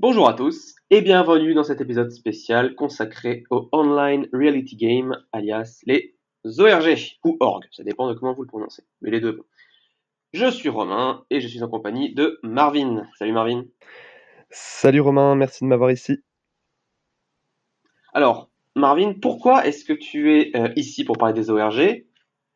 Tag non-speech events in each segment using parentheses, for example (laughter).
Bonjour à tous et bienvenue dans cet épisode spécial consacré au Online Reality Game, alias les ORG ou ORG, ça dépend de comment vous le prononcez, mais les deux. Je suis Romain et je suis en compagnie de Marvin. Salut Marvin. Salut Romain, merci de m'avoir ici. Alors, Marvin, pourquoi est-ce que tu es euh, ici pour parler des ORG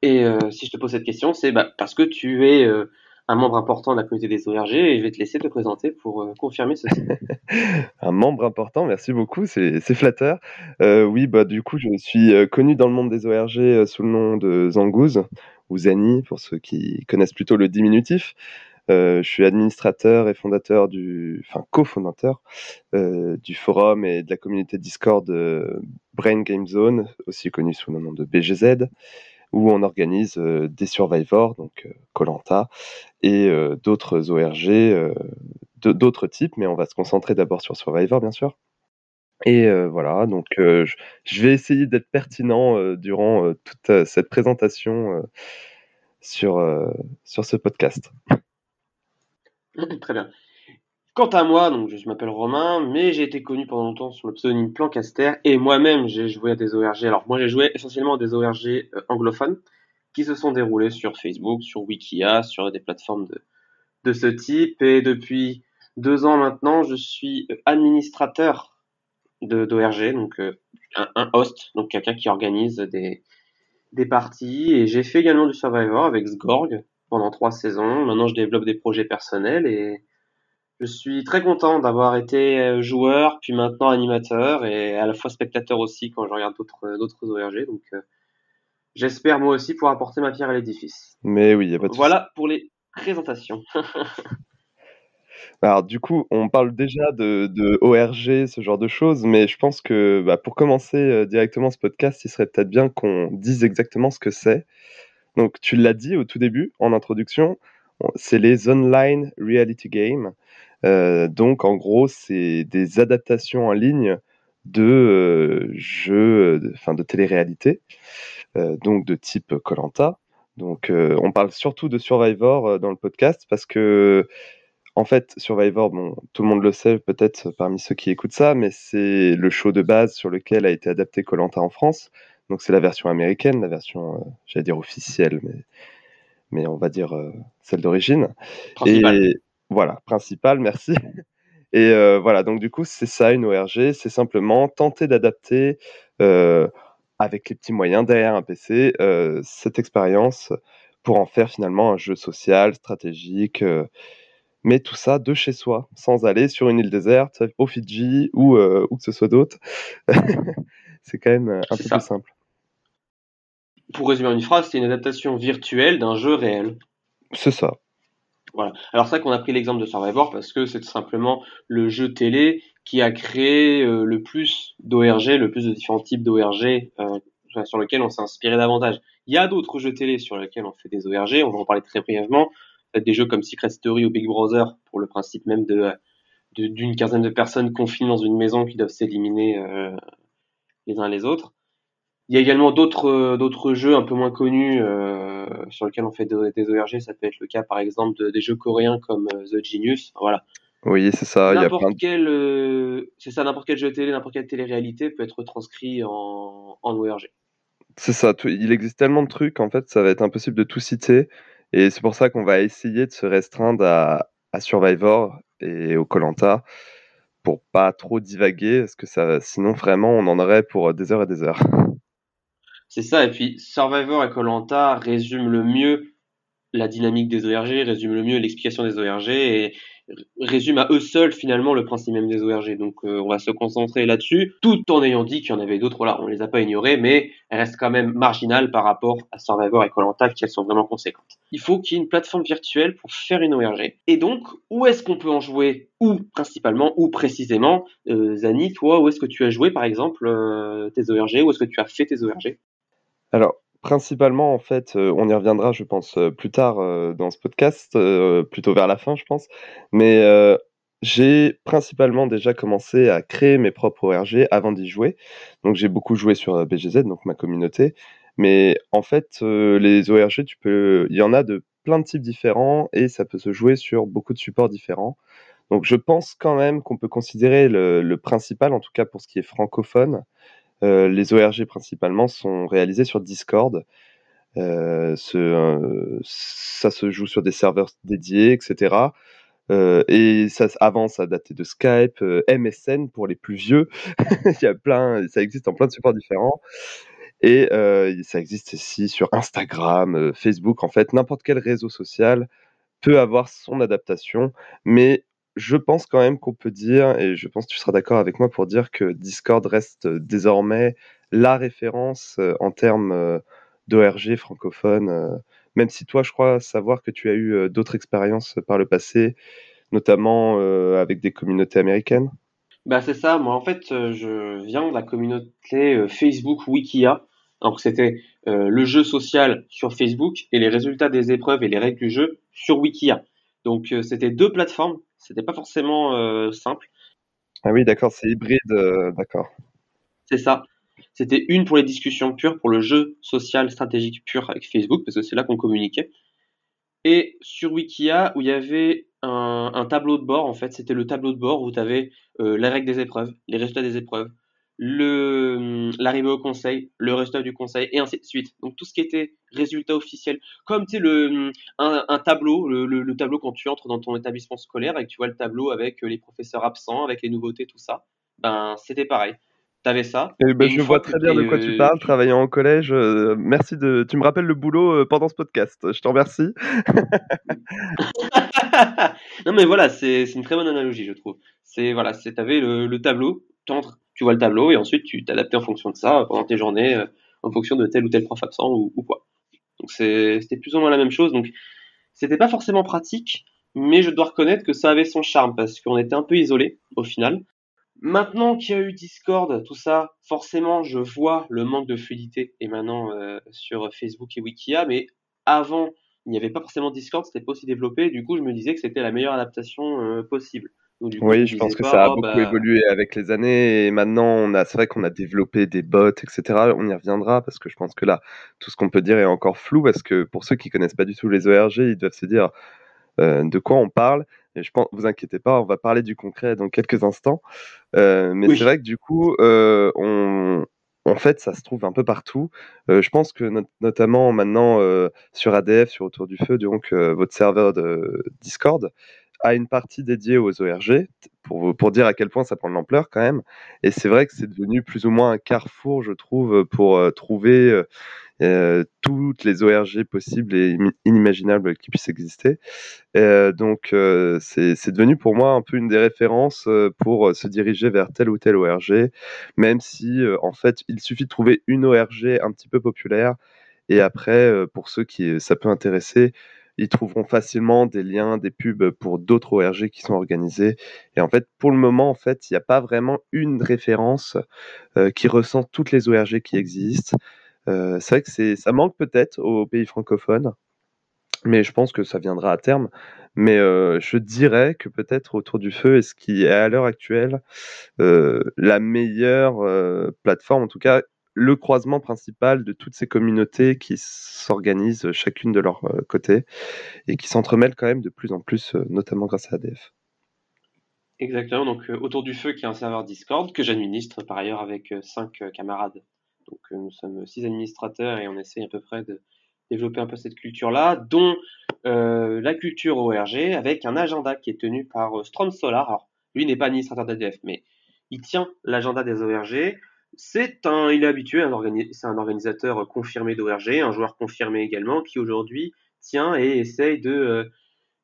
Et euh, si je te pose cette question, c'est bah, parce que tu es euh, un membre important de la communauté des ORG et je vais te laisser te présenter pour confirmer ceci. (laughs) un membre important, merci beaucoup, c'est flatteur. oui, bah du coup, je suis connu dans le monde des ORG sous le nom de Zangouze, ou Zani pour ceux qui connaissent plutôt le diminutif. Euh, je suis administrateur et fondateur du, enfin cofondateur euh, du forum et de la communauté Discord Brain Game Zone, aussi connu sous le nom de BGZ, où on organise euh, des Survivors, donc Colanta, et d'autres ORG d'autres types, mais on va se concentrer d'abord sur Survivor, bien sûr. Et voilà, donc je vais essayer d'être pertinent durant toute cette présentation sur, sur ce podcast. Très bien. Quant à moi, donc je m'appelle Romain, mais j'ai été connu pendant longtemps sous le pseudonyme Plancaster, et moi-même j'ai joué à des ORG. Alors moi j'ai joué essentiellement à des ORG euh, anglophones qui se sont déroulés sur Facebook, sur Wikia, sur des plateformes de, ce type, et depuis deux ans maintenant, je suis administrateur de d'ORG, donc euh, un, host, donc quelqu'un qui organise des, des parties, et j'ai fait également du Survivor avec Sgorg, pendant trois saisons. Maintenant, je développe des projets personnels et je suis très content d'avoir été euh, joueur, puis maintenant animateur et à la fois spectateur aussi quand je regarde d'autres d'autres ORG. Donc, euh, j'espère moi aussi pouvoir apporter ma pierre à l'édifice. Mais oui, y a pas de Voilà pour les présentations. (laughs) Alors du coup, on parle déjà de, de, ORG, ce genre de choses, mais je pense que bah, pour commencer euh, directement ce podcast, il serait peut-être bien qu'on dise exactement ce que c'est. Donc, tu l'as dit au tout début, en introduction, c'est les online reality games. Euh, donc, en gros, c'est des adaptations en ligne de euh, jeux, enfin de télé-réalité, euh, donc de type Colanta. Donc, on parle surtout de Survivor dans le podcast parce que, en fait, Survivor, bon, tout le monde le sait peut-être parmi ceux qui écoutent ça, mais c'est le show de base sur lequel a été adapté Colanta en France. Donc c'est la version américaine, la version, euh, j'allais dire officielle, mais, mais on va dire euh, celle d'origine. Et voilà, principale, merci. (laughs) Et euh, voilà, donc du coup, c'est ça une ORG, c'est simplement tenter d'adapter avec les petits moyens derrière un PC cette expérience pour en faire finalement un jeu social, stratégique, mais tout ça de chez soi, sans aller sur une île déserte, au Fidji ou où que ce soit d'autre. (laughs) c'est quand même un peu plus simple pour résumer une phrase, c'est une adaptation virtuelle d'un jeu réel. C'est ça. Voilà. Alors ça qu'on a pris l'exemple de Survivor parce que c'est tout simplement le jeu télé qui a créé euh, le plus d'ORG, le plus de différents types d'ORG euh, sur lesquels on s'est inspiré davantage. Il y a d'autres jeux télé sur lesquels on fait des ORG, on va en parler très brièvement. Des jeux comme Secret Story ou Big Brother pour le principe même de d'une quinzaine de personnes confinées dans une maison qui doivent s'éliminer euh, les uns les autres. Il y a également d'autres euh, d'autres jeux un peu moins connus euh, sur lesquels on fait des ORG. Ça peut être le cas, par exemple, des jeux coréens comme euh, The Genius. Voilà. Oui, c'est ça. N'importe quel, c'est ça, n'importe quel jeu télé, n'importe quelle télé-réalité peut être transcrit en, en ORG. C'est ça. Il existe tellement de trucs, en fait, ça va être impossible de tout citer. Et c'est pour ça qu'on va essayer de se restreindre à, à Survivor et au Colanta pour pas trop divaguer, parce que ça, sinon vraiment on en aurait pour des heures et des heures. C'est ça, et puis Survivor et Colanta résument le mieux la dynamique des ORG, résument le mieux l'explication des ORG et résument à eux seuls finalement le principe même des ORG. Donc euh, on va se concentrer là-dessus, tout en ayant dit qu'il y en avait d'autres. Là, on les a pas ignorés, mais elles restent quand même marginales par rapport à Survivor et Colanta, qui elles sont vraiment conséquentes. Il faut qu'il y ait une plateforme virtuelle pour faire une ORG. Et donc, où est-ce qu'on peut en jouer? Ou principalement, ou précisément, euh, Zani, toi, où est-ce que tu as joué par exemple euh, tes ORG Où est-ce que tu as fait tes ORG alors, principalement, en fait, euh, on y reviendra, je pense, euh, plus tard euh, dans ce podcast, plutôt vers la fin, je pense. Mais j'ai principalement déjà commencé à créer mes propres ORG avant d'y jouer. Donc, j'ai beaucoup joué sur BGZ, donc ma communauté. Mais en fait, les ORG, tu peux, il y en a de plein de types différents et ça peut se jouer sur beaucoup de supports différents. Donc je pense quand même qu'on peut considérer le, principal, en tout cas pour ce qui est francophone, les ORG principalement sont réalisés sur Discord. Euh, ça se joue sur des serveurs dédiés, etc. et ça, avant, ça datait de Skype, MSN pour les plus vieux. (laughs) Il y a plein, ça existe en plein de supports différents. Et ça existe aussi sur Instagram, Facebook, en fait, n'importe quel réseau social peut avoir son adaptation, mais je pense quand même qu'on peut dire, et je pense que tu seras d'accord avec moi pour dire que Discord reste désormais la référence en termes d'ORG francophone, même si toi, je crois savoir que tu as eu d'autres expériences par le passé, notamment avec des communautés américaines. Bah c'est ça, moi en fait je viens de la communauté Facebook Wikia, donc c'était euh, le jeu social sur Facebook et les résultats des épreuves et les règles du jeu sur Wikia. Donc euh, c'était deux plateformes, c'était pas forcément euh, simple. Ah oui, d'accord, c'est hybride, d'accord. C'est ça. C'était une pour les discussions pures, pour le jeu social stratégique pur avec Facebook, parce que c'est là qu'on communiquait. Et sur Wikia, où il y avait un, un, tableau de bord, en fait, c'était le tableau de bord où tu avais euh, les règles des épreuves, les résultats des épreuves, l'arrivée au conseil, le résultat du conseil et ainsi de suite. Donc tout ce qui était résultat officiel, comme tu sais le un, tableau, le, tableau quand tu entres dans ton établissement scolaire et que tu vois le tableau avec les professeurs absents, avec les nouveautés, tout ça. Ben c'était pareil. T'avais ça. Eh ben, je vois très bien de quoi tu parles, travaillant au collège. Euh, merci de. Tu me rappelles le boulot euh, pendant ce podcast. Je t'en remercie. (laughs) non mais voilà, c'est une très bonne analogie, je trouve. C'est voilà, c'est t'avais le, le tableau, tu vois le tableau et ensuite tu t'adaptes en fonction de ça pendant tes journées, euh, en fonction de tel ou tel prof absent ou, quoi. Donc c'était plus ou moins la même chose. Donc c'était pas forcément pratique, mais je dois reconnaître que ça avait son charme parce qu'on était un peu isolé au final. Maintenant qu'il y a eu Discord, tout ça, forcément, je vois le manque de fluidité et maintenant euh, sur Facebook et Wikia, mais avant, il n'y avait pas forcément Discord, c'était pas aussi développé. Du coup, je me disais que c'était la meilleure adaptation euh, possible oui, je pense que ça a beaucoup bah évolué avec les années et maintenant on a, c'est vrai qu'on a développé des bots, etc. On y reviendra parce que je pense que là, tout ce qu'on peut dire est encore flou parce que pour ceux qui connaissent pas du tout les ORG, ils doivent se dire euh, de quoi on parle. Et je pense, vous inquiétez pas, on va parler du concret dans quelques instants. Euh, mais c'est vrai que du coup, euh, on, en fait, ça se trouve un peu partout. je pense que notamment maintenant sur ADF, sur Autour du Feu, donc votre serveur de Discord, a une partie dédiée aux ORG, pour, pour dire à quel point ça prend de l'ampleur quand même. Et c'est vrai que c'est devenu plus ou moins un carrefour, je trouve, pour euh, trouver euh, euh, toutes les ORG possibles et inimaginables qui puissent exister. donc c'est devenu pour moi un peu une des références pour se diriger vers telle ou telle ORG, même si en fait il suffit de trouver une ORG un petit peu populaire. Et après, pour ceux qui ça peut intéresser, ils trouveront facilement des liens, des pubs pour d'autres ORG qui sont organisés. Et en fait, pour le moment, en fait, il n'y a pas vraiment une référence euh, qui ressent toutes les ORG qui existent. Euh, c'est vrai que c'est, ça manque peut-être aux pays francophones, mais je pense que ça viendra à terme. Mais euh, je dirais que peut-être autour du feu est ce qui est à l'heure actuelle la meilleure plateforme, en tout cas le croisement principal de toutes ces communautés qui s'organisent chacune de leur euh, côté et qui s'entremêlent quand même de plus en plus, euh, notamment grâce à ADF. Exactement, donc euh, autour du feu qui est un serveur Discord que j'administre par ailleurs avec cinq camarades. Donc nous sommes six administrateurs et on essaye à peu près de développer un peu cette culture-là, dont la culture ORG avec un agenda qui est tenu par Strom Solar. Alors lui n'est pas administrateur d'ADF, mais il tient l'agenda des ORG c'est un, il est habitué, c'est un organisateur confirmé d'ORG, un joueur confirmé également, qui aujourd'hui tient et essaye de, euh,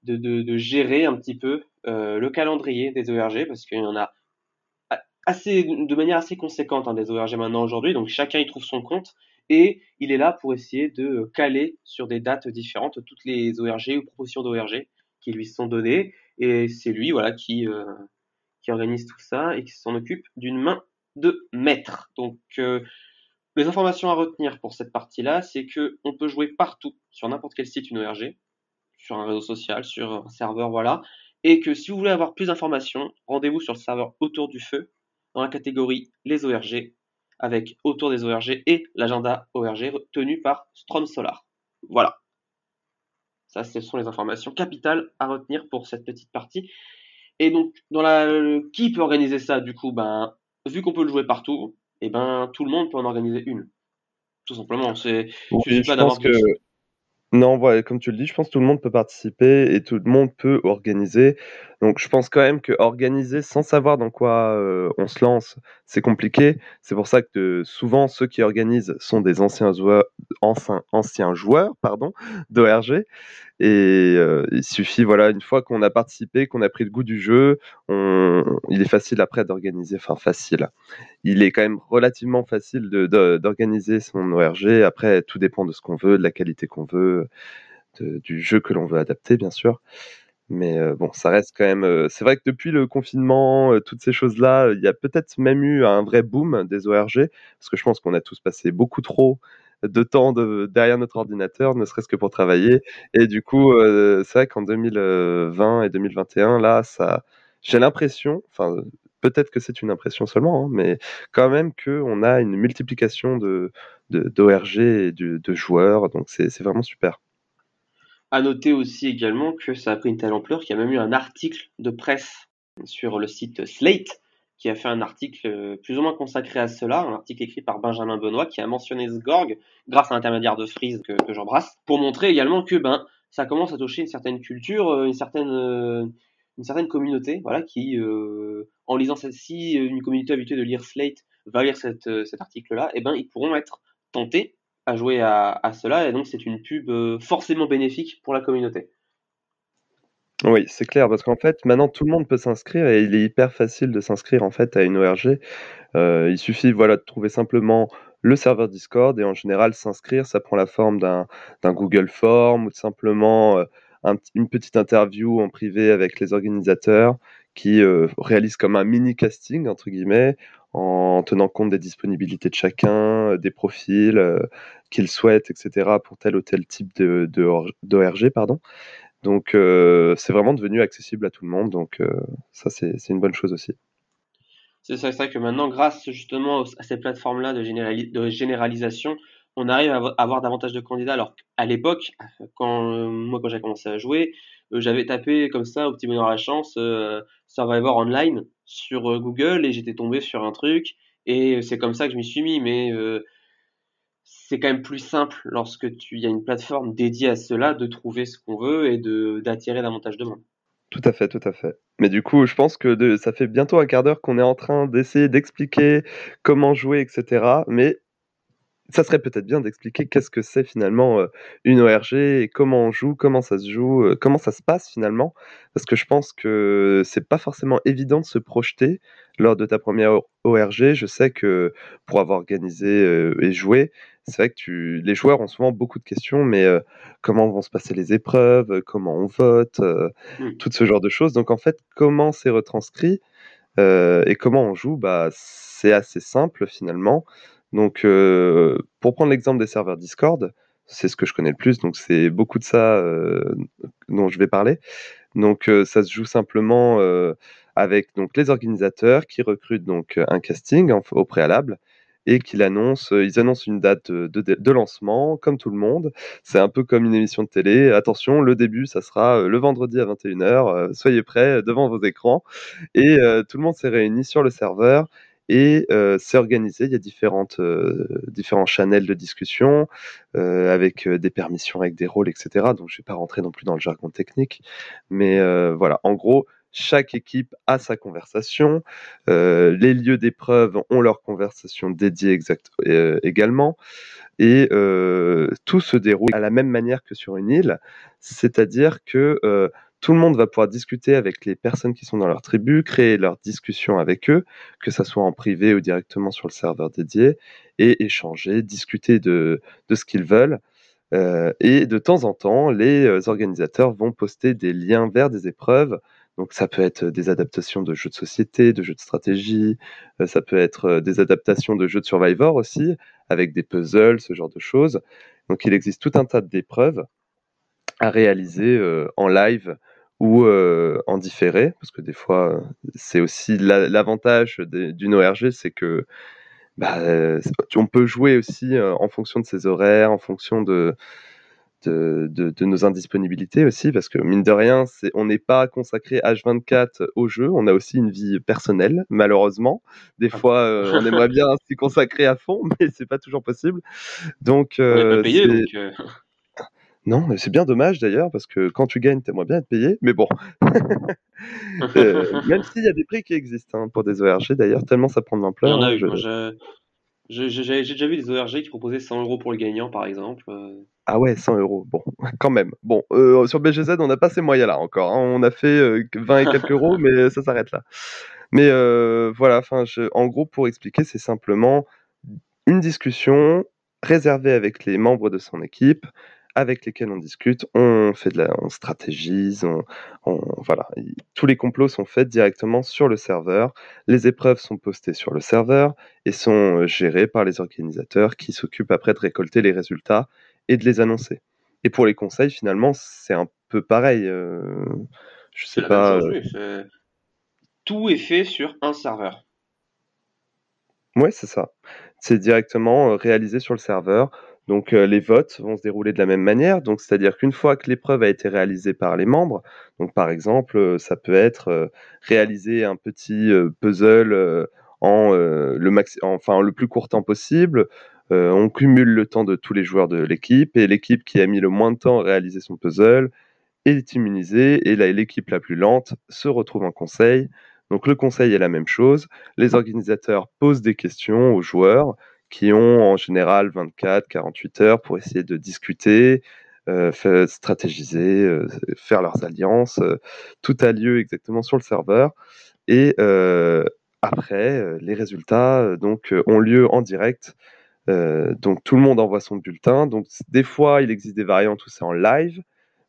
de, de, gérer un petit peu euh, le calendrier des ORG, parce qu'il y en a assez, de manière assez conséquente hein, des ORG maintenant aujourd'hui, donc chacun y trouve son compte, et il est là pour essayer de caler sur des dates différentes toutes les ORG ou propositions d'ORG qui lui sont données, et c'est lui voilà qui, euh, qui organise tout ça et qui s'en occupe d'une main de maître. Donc, euh, les informations à retenir pour cette partie-là, c'est que on peut jouer partout, sur n'importe quel site une ORG, sur un réseau social, sur un serveur, voilà. Et que si vous voulez avoir plus d'informations, rendez-vous sur le serveur Autour du Feu, dans la catégorie Les ORG, avec Autour des ORG et l'agenda ORG tenu par Strom Solar. Voilà. Ça, ce sont les informations capitales à retenir pour cette petite partie. Et donc, dans la, qui peut organiser ça du coup? Ben, vu qu'on peut le jouer partout, et eh ben tout le monde peut en organiser une. Tout simplement. C'est, je pas d'avoir que... Non, voilà, comme tu le dis, je pense que tout le monde peut participer et tout le monde peut organiser. Donc, je pense quand même que organiser sans savoir dans quoi euh, on se lance, c'est compliqué. C'est pour ça que souvent ceux qui organisent sont des anciens joueurs, anciens, anciens joueurs, pardon, d'ORG. Et euh, il suffit, voilà, une fois qu'on a participé, qu'on a pris le goût du jeu, il est facile après d'organiser. Enfin, facile. Il est quand même relativement facile d'organiser son ORG. Après, tout dépend de ce qu'on veut, de la qualité qu'on veut, du jeu que l'on veut adapter, bien sûr. Mais euh, bon, ça reste quand même. Euh, c'est vrai que depuis le confinement, toutes ces choses-là, il y a peut-être même eu un vrai boom des ORG, parce que je pense qu'on a tous passé beaucoup trop de temps derrière notre ordinateur, ne serait-ce que pour travailler. Et du coup, c'est vrai qu'en 2020 et 2021, là, ça, j'ai l'impression, enfin, peut-être que c'est une impression seulement, hein, mais quand même qu'on a une multiplication de, d'ORG et de joueurs, donc c'est vraiment super. À noter aussi également que ça a pris une telle ampleur qu'il y a même eu un article de presse sur le site Slate qui a fait un article euh, plus ou moins consacré à cela, un article écrit par Benjamin Benoît qui a mentionné Sgorg grâce à l'intermédiaire de Freeze que, j'embrasse, pour montrer également que ben ça commence à toucher une certaine culture, euh, une certaine euh, une certaine communauté, voilà, qui en lisant celle-ci, une communauté habituée de lire Slate va lire cet article-là, et eh ben ils pourront être tentés à jouer à, cela, et donc c'est une pub euh, forcément bénéfique pour la communauté. Oui, c'est clair, parce qu'en fait, maintenant tout le monde peut s'inscrire et il est hyper facile de s'inscrire en fait à une ORG. Euh, il suffit voilà, de trouver simplement le serveur Discord et en général s'inscrire, ça prend la forme d'un Google Form ou simplement euh, une petite interview en privé avec les organisateurs qui réalisent comme un mini casting entre guillemets en tenant compte des disponibilités de chacun, des profils qu'ils souhaitent, etc., pour tel ou tel type d'ORG. De, pardon. Donc, c'est vraiment devenu accessible à tout le monde. Donc, ça, c'est une bonne chose aussi. C'est ça, que maintenant, grâce justement à ces plateformes-là de, généralisation, on arrive à avoir davantage de candidats. Alors, à l'époque, quand moi, quand j'ai commencé à jouer, j'avais tapé comme ça, au petit bonheur à la chance, Survivor Online sur Google et j'étais tombé sur un truc et c'est comme ça que je m'y suis mis. Mais c'est quand même plus simple lorsque tu y a une plateforme dédiée à cela de trouver ce qu'on veut et de d'attirer davantage de monde. Tout à fait, tout à fait. Mais du coup, je pense que ça fait bientôt un quart d'heure qu'on est en train d'essayer d'expliquer comment jouer, etc. Mais ça serait peut-être bien d'expliquer qu'est-ce que c'est finalement une ORG et comment on joue, comment ça se joue, comment ça se passe finalement. Parce que je pense que c'est pas forcément évident de se projeter lors de ta première ORG. Je sais que pour avoir organisé et joué, c'est vrai que tu, les joueurs ont souvent beaucoup de questions, mais comment vont se passer les épreuves, comment on vote, mmh. tout ce genre de choses. Donc en fait, comment c'est retranscrit et comment on joue, bah, c'est assez simple finalement. Donc, pour prendre l'exemple des serveurs Discord, c'est ce que je connais le plus, donc c'est beaucoup de ça dont je vais parler. Donc, ça se joue simplement avec donc les organisateurs qui recrutent donc un casting au préalable et qu'ils annoncent, ils annoncent une date de, lancement, comme tout le monde. C'est un peu comme une émission de télé. Attention, le début, ça sera le vendredi à 21h. soyez prêts devant vos écrans. Et tout le monde s'est réuni sur le serveur et euh, c'est organisé, il y a différentes, euh, différents channels de discussion euh, avec des permissions, avec des rôles, etc. Donc je ne vais pas rentrer non plus dans le jargon technique. Mais voilà, en gros, chaque équipe a sa conversation. les lieux d'épreuve ont leur conversation dédiée exact, également. Et tout se déroule à la même manière que sur une île, c'est-à-dire que tout le monde va pouvoir discuter avec les personnes qui sont dans leur tribu, créer leur discussion avec eux, que ce soit en privé ou directement sur le serveur dédié, et échanger, discuter de, de ce qu'ils veulent. Euh, et de temps en temps, les euh, organisateurs vont poster des liens vers des épreuves. Donc ça peut être des adaptations de jeux de société, de jeux de stratégie, ça peut être des adaptations de jeux de Survivor aussi, avec des puzzles, ce genre de choses. Donc il existe tout un tas d'épreuves à réaliser en live ou en différé, parce que des fois, c'est aussi l'avantage d'une ORG, c'est que bah, on peut jouer aussi en fonction de ses horaires, en fonction de, de, de, nos indisponibilités aussi, parce que mine de rien, c'est, on n'est pas consacré H24 au jeu, on a aussi une vie personnelle, malheureusement. Des ah fois, euh, on aimerait bien s'y consacrer à fond, (laughs) mais c'est pas toujours possible. Donc, euh, payé, donc euh. (laughs) Non, mais c'est bien dommage d'ailleurs, parce que quand tu gagnes, t'aimerais bien être payé, mais bon. (laughs) même s'il y a des prix qui existent hein, pour des ORG d'ailleurs, tellement ça prend de l'ampleur. Il y en a eu, je... J'ai déjà vu des ORG qui proposaient 100 euros pour le gagnant, par exemple. Euh. Ah ouais, 100 euros. Bon, (laughs) quand même. Bon, euh, sur BGZ, on n'a pas ces moyens-là encore. Hein. On a fait 20 euh, et quelques euros, (laughs) mais ça s'arrête là. Mais voilà, enfin, en gros, pour expliquer, c'est simplement une discussion réservée avec les membres de son équipe avec lesquels on discute, on fait de la, on stratégise, on, voilà, tous les complots sont faits directement sur le serveur. Les épreuves sont postées sur le serveur et sont euh, gérées par les organisateurs qui s'occupent après de récolter les résultats et de les annoncer. Et pour les conseils, finalement, c'est un peu pareil. Euh, je sais pas. Euh, tout est fait sur un serveur. Ouais, c'est ça. C'est directement réalisé sur le serveur. Donc euh, les votes vont se dérouler de la même manière. Donc c'est-à-dire qu'une fois que l'épreuve a été réalisée par les membres, donc par exemple euh, ça peut être euh, réaliser un petit puzzle en le max enfin le plus court temps possible. On cumule le temps de tous les joueurs de l'équipe et l'équipe qui a mis le moins de temps à réaliser son puzzle est immunisée et l'équipe la plus lente se retrouve en conseil. Donc le conseil est la même chose. Les organisateurs posent des questions aux joueurs qui ont en général 24-48 heures pour essayer de discuter, euh, stratégiser, euh, faire leurs alliances. Euh, tout a lieu exactement sur le serveur. Et après, les résultats donc, ont lieu en direct. Donc tout le monde envoie son bulletin. Donc des fois, il existe des variantes où c'est en live.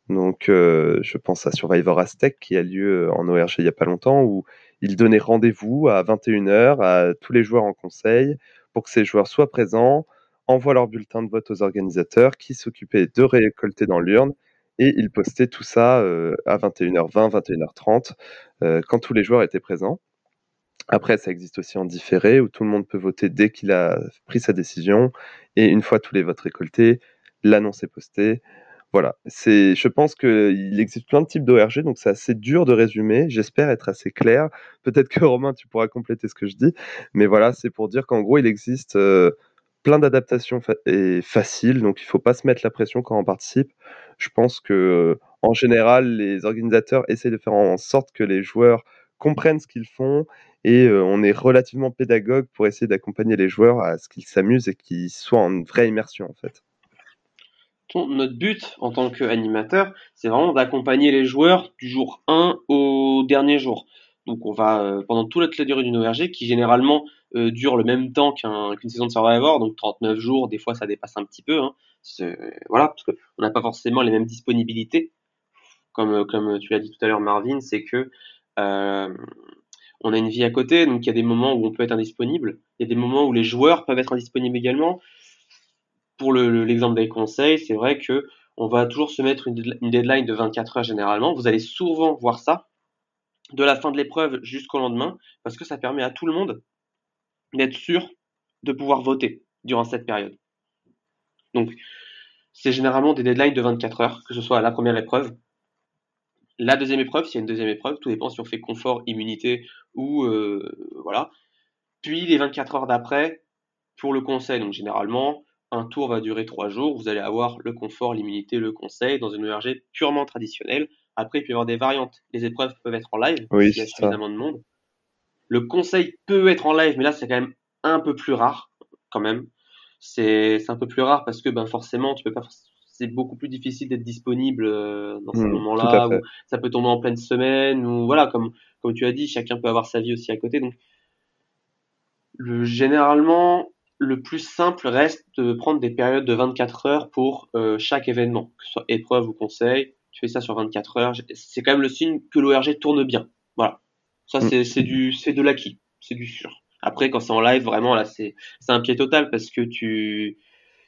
Donc je pense à Survivor Aztec qui a lieu en ORG il n'y a pas longtemps où il donnait rendez-vous à 21h à tous les joueurs en conseil pour que ces joueurs soient présents, envoient leur bulletin de vote aux organisateurs qui s'occupaient de récolter dans l'urne et ils postaient tout ça euh, à 21h20, 21h30 euh, quand tous les joueurs étaient présents. Après, ça existe aussi en différé où tout le monde peut voter dès qu'il a pris sa décision et une fois tous les votes récoltés, l'annonce est postée. Voilà, c'est, je pense qu'il existe plein de types d'ORG, donc c'est assez dur de résumer. J'espère être assez clair. Peut-être que Romain, tu pourras compléter ce que je dis, mais voilà, c'est pour dire qu'en gros, il existe euh, plein d'adaptations et faciles, donc il ne faut pas se mettre la pression quand on participe. Je pense que en général, les organisateurs essaient de faire en sorte que les joueurs comprennent ce qu'ils font et euh, on est relativement pédagogue pour essayer d'accompagner les joueurs à ce qu'ils s'amusent et qu'ils soient en vraie immersion en fait notre but en tant qu'animateur, c'est vraiment d'accompagner les joueurs du jour 1 au dernier jour. Donc on va, euh, pendant toute la durée d'une ORG, qui généralement euh, dure le même temps qu'une saison de Survivor, donc 39 jours, des fois ça dépasse un petit peu. Hein. Voilà, parce qu'on n'a pas forcément les mêmes disponibilités. Comme, comme tu l'as dit tout à l'heure, Marvin, c'est que on a une vie à côté, donc il y a des moments où on peut être indisponible, il y a des moments où les joueurs peuvent être indisponibles également pour l'exemple des conseils, c'est vrai que on va toujours se mettre une, deadline de 24 heures généralement. Vous allez souvent voir ça de la fin de l'épreuve jusqu'au lendemain, parce que ça permet à tout le monde d'être sûr de pouvoir voter durant cette période. Donc, c'est généralement des deadlines de 24 heures, que ce soit la première épreuve, la deuxième épreuve, s'il y a une deuxième épreuve, tout dépend si on fait confort, immunité ou euh, voilà. Puis les 24 heures d'après pour le conseil. Donc généralement, un tour va durer trois jours. Vous allez avoir le confort, l'immunité, le conseil dans une ERG purement traditionnelle. Après, il peut y avoir des variantes. Les épreuves peuvent être en live, oui, y a suffisamment de monde. Le conseil peut être en live, mais là, c'est quand même un peu plus rare, quand même. C'est un peu plus rare parce que ben, forcément, tu peux pas c'est beaucoup plus difficile d'être disponible euh, dans ce mmh, moment-là. Ça peut tomber en pleine semaine, ou voilà, comme, comme tu as dit, chacun peut avoir sa vie aussi à côté. Donc, le, généralement, le plus simple reste de prendre des périodes de 24 heures pour euh, chaque événement, que ce soit épreuve ou conseil. Tu fais ça sur 24 heures. C'est quand même le signe que l'ORG tourne bien. Voilà. Ça, mm. c'est du, c'est de l'acquis. C'est du sûr. Après, quand c'est en live, vraiment, là, c'est, c'est un pied total parce que tu,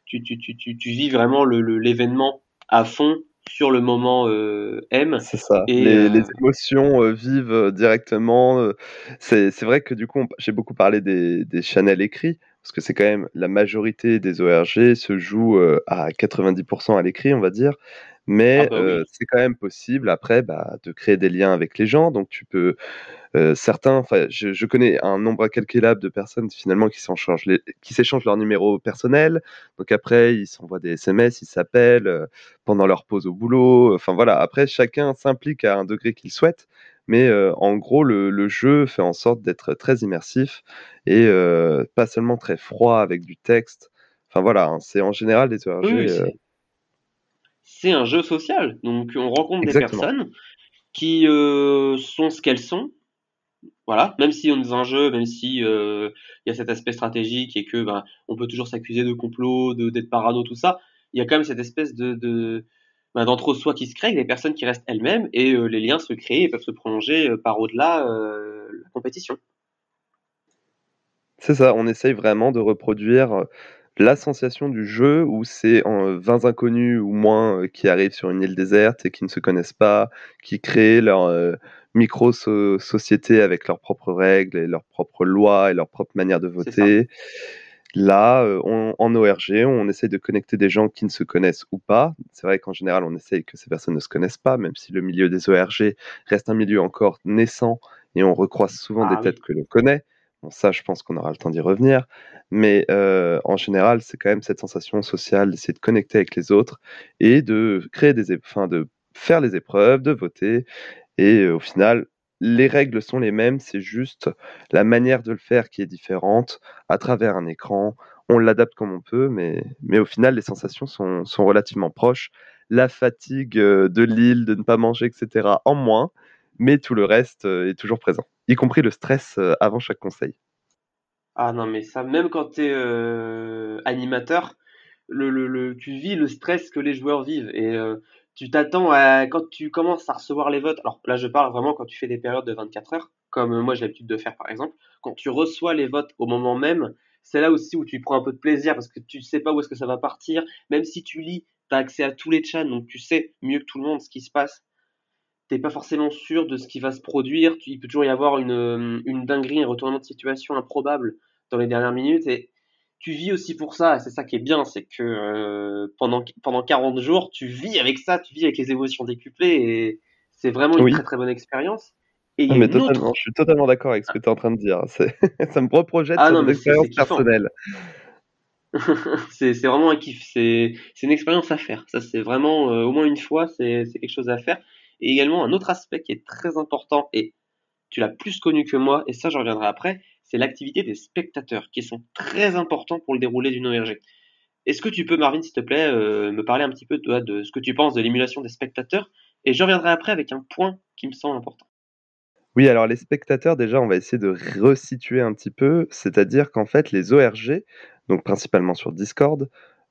tu, tu, tu, tu, vis vraiment le, l'événement à fond sur le moment euh, M. C'est ça. Et, Les, euh, les émotions euh, vivent directement. C'est vrai que du coup, j'ai beaucoup parlé des, des channels écrits, parce que c'est quand même la majorité des ORG se joue à 90% à l'écrit, on va dire. Ah Mais bah euh, oui, c'est quand même possible après bah, de créer des liens avec les gens. Donc tu peux euh, certains, enfin, je, je connais un nombre incalculable de personnes finalement qui s'échangent, les- qui s'échangent leur numéro personnel. Donc après, ils s'envoient des SMS, ils s'appellent euh, pendant leur pause au boulot. Enfin voilà, après, chacun s'implique à un degré qu'il souhaite. Mais en gros, le, le jeu fait en sorte d'être très immersif et pas seulement très froid avec du texte. Enfin voilà, hein, c'est en général des oui, c'est un jeu social. Donc on rencontre des personnes qui euh, sont ce qu'elles sont. Voilà, même si on est dans un jeu, même si euh, il y a cet aspect stratégique et que ben, on peut toujours s'accuser de complot, de d'être parano, tout ça, il y a quand même cette espèce de, de ben, d'entre-soi qui se crée, avec des personnes qui restent elles-mêmes et euh, les liens se créent et peuvent se prolonger par au-delà la compétition. C'est ça, on essaye vraiment de reproduire la sensation du jeu où c'est en 20 inconnus ou moins euh, qui arrivent sur une île déserte et qui ne se connaissent pas, qui créent leur euh, micro-société avec leurs propres règles et leurs propres lois et leur propre manière de voter. Là, euh, on- en ORG, on essaye de connecter des gens qui ne se connaissent ou pas. C'est vrai qu'en général, on essaye que ces personnes ne se connaissent pas, même si le milieu des ORG reste un milieu encore naissant et on recroise souvent des Ah têtes que l'on connaît. Bon, ça, je pense qu'on aura le temps d'y revenir. Mais euh, en général, c'est quand même cette sensation sociale d'essayer de connecter avec les autres et de créer des, enfin, de faire les épreuves, de voter. Et euh, au final, les règles sont les mêmes, c'est juste la manière de le faire qui est différente à travers un écran. On l'adapte comme on peut, mais, mais au final, les sensations sont, sont relativement proches. La fatigue euh, de l'île, de ne pas manger, etc., en moins, mais tout le reste est toujours présent, y compris le stress euh, avant chaque conseil. Ah non, mais ça, même quand t'es euh, animateur, tu vis le stress que les joueurs vivent et euh, tu t'attends quand tu commences à recevoir les votes. Alors là, je parle vraiment quand tu fais des périodes de 24 heures, comme moi j'ai l'habitude de faire par exemple. Quand tu reçois les votes au moment même, c'est là aussi où tu prends un peu de plaisir parce que tu sais pas où est-ce que ça va partir. Même si tu lis, tu as accès à tous les chats, donc tu sais mieux que tout le monde ce qui se passe. T'es pas forcément sûr de ce qui va se produire. Il peut toujours y avoir une, euh, une dinguerie, un retournement de situation improbable dans les dernières minutes et tu vis aussi pour ça, c'est ça qui est bien, c'est que euh, pendant, pendant 40 jours, tu vis avec ça, tu vis avec les émotions décuplées, et c'est vraiment une très Oui, très bonne expérience. Et non, mais totalement, autre, je suis totalement d'accord avec ce que tu es en train de dire. (laughs) Ça me reprojette ah sur des expériences personnelles. (laughs) c'est vraiment un kiff, c'est une expérience à faire, ça c'est vraiment euh, au moins une fois, c'est c'est quelque chose à faire. Et également un autre aspect qui est très important, et tu l'as plus connu que moi, et ça j'en reviendrai après, c'est l'activité des spectateurs, qui sont très importants pour le déroulé d'une ORG. Est-ce que tu peux, Marvin, s'il te plaît, euh, me parler un petit peu toi, de ce que tu penses de l'émulation des spectateurs Et je reviendrai après avec un point qui me semble important. Oui, alors les spectateurs, déjà, on va essayer de resituer un petit peu, c'est-à-dire qu'en fait, les ORG, donc principalement sur Discord,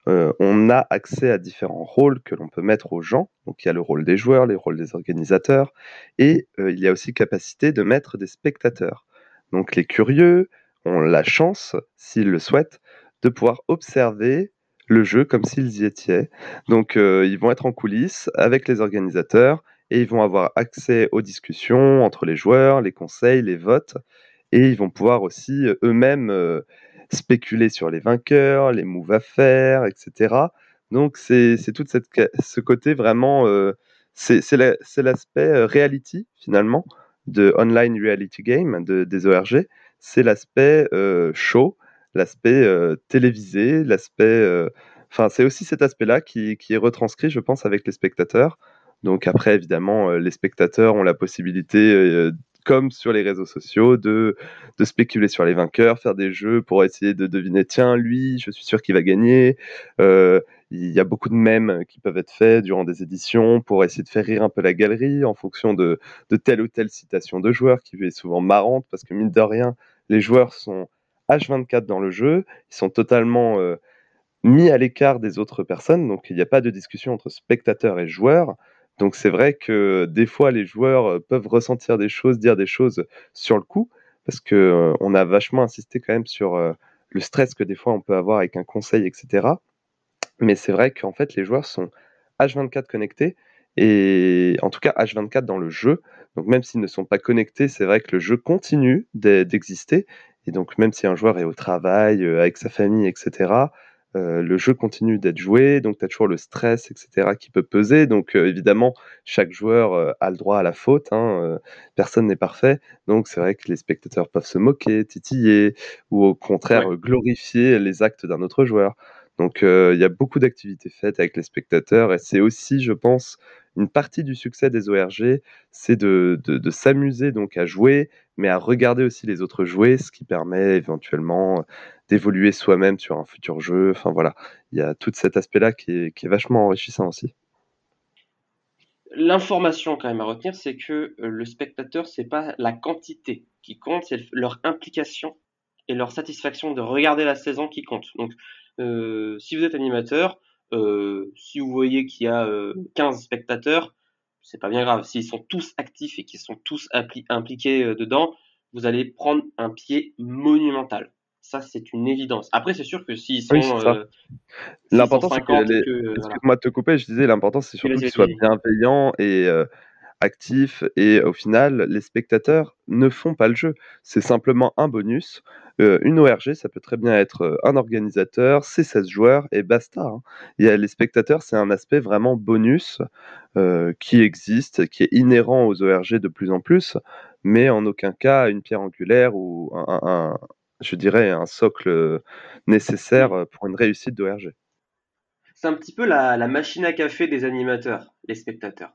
euh, on a accès à différents rôles que l'on peut mettre aux gens. Donc il y a le rôle des joueurs, les rôles des organisateurs, et euh, il y a aussi capacité de mettre des spectateurs. Donc les curieux ont la chance, s'ils le souhaitent, de pouvoir observer le jeu comme s'ils y étaient. Donc euh, ils vont être en coulisses avec les organisateurs et ils vont avoir accès aux discussions entre les joueurs, les conseils, les votes, et ils vont pouvoir aussi eux-mêmes spéculer sur les vainqueurs, les moves à faire, etc. Donc c'est tout cette, ce côté vraiment, euh, c'est c'est la- c'est l'aspect euh, reality finalement de online reality game de, des ORG, c'est l'aspect euh, show, l'aspect euh, télévisé, l'aspect, enfin c'est aussi cet aspect-là qui, qui est retranscrit, je pense, avec les spectateurs. Donc après, évidemment, les spectateurs ont la possibilité, comme sur les réseaux sociaux, de, de spéculer sur les vainqueurs, faire des jeux pour essayer de deviner, tiens, lui, je suis sûr qu'il va gagner. Euh, il y a beaucoup de mèmes qui peuvent être faits durant des éditions pour essayer de faire rire un peu la galerie en fonction de, de telle ou telle citation de joueur qui est souvent marrante parce que mine de rien, les joueurs sont H24 dans le jeu, ils sont totalement euh, mis à l'écart des autres personnes, donc il n'y a pas de discussion entre spectateurs et joueurs. Donc c'est vrai que des fois les joueurs euh, peuvent ressentir des choses, dire des choses sur le coup, parce que euh, a vachement insisté quand même sur euh, le stress que des fois on peut avoir avec un conseil, etc. Mais c'est vrai qu'en fait les joueurs sont H24 connectés, et en tout cas H24 dans le jeu. Donc même s'ils ne sont pas connectés, c'est vrai que le jeu continue d'exister. Et donc même si un joueur est au travail, avec sa famille, etc., euh, le jeu continue d'être joué, donc tu as toujours le stress, etc., qui peut peser. Donc euh, évidemment, chaque joueur a le droit à la faute, hein, personne n'est parfait. Donc c'est vrai que les spectateurs peuvent se moquer, titiller, ou au contraire glorifier les actes d'un autre joueur. Donc il y a beaucoup d'activités faites avec les spectateurs, et c'est aussi, je pense, une partie du succès des ORG, c'est de, s'amuser donc à jouer, mais à regarder aussi les autres jouer, ce qui permet éventuellement d'évoluer soi-même sur un futur jeu. Enfin voilà, il y a tout cet aspect-là qui est, qui est vachement enrichissant aussi. L'information quand même à retenir, c'est que euh, le spectateur, c'est pas la quantité qui compte, c'est leur implication et leur satisfaction de regarder la saison qui compte. Donc, euh, si vous êtes animateur, euh, si vous voyez qu'il y a 15 euh, spectateurs, c'est pas bien grave. S'ils sont tous actifs et qu'ils sont tous impliqués euh, dedans, vous allez prendre un pied monumental. Ça, c'est une évidence. Après, c'est sûr que s'ils sont. l'important, c'est que. moi, te couper, je disais, l'important, c'est surtout qu'ils soient bienveillants et actifs. Et au final, les spectateurs ne font pas le jeu. C'est simplement un bonus. Euh, une ORG, ça peut très bien être euh, un organisateur, c'est 16 joueurs et basta. Hein. Y a les spectateurs, c'est un aspect vraiment bonus euh, qui existe, qui est inhérent aux ORG de plus en plus, mais en aucun cas une pierre angulaire ou un, je dirais un socle nécessaire pour une réussite d'ORG. C'est un petit peu la machine à café des animateurs, les spectateurs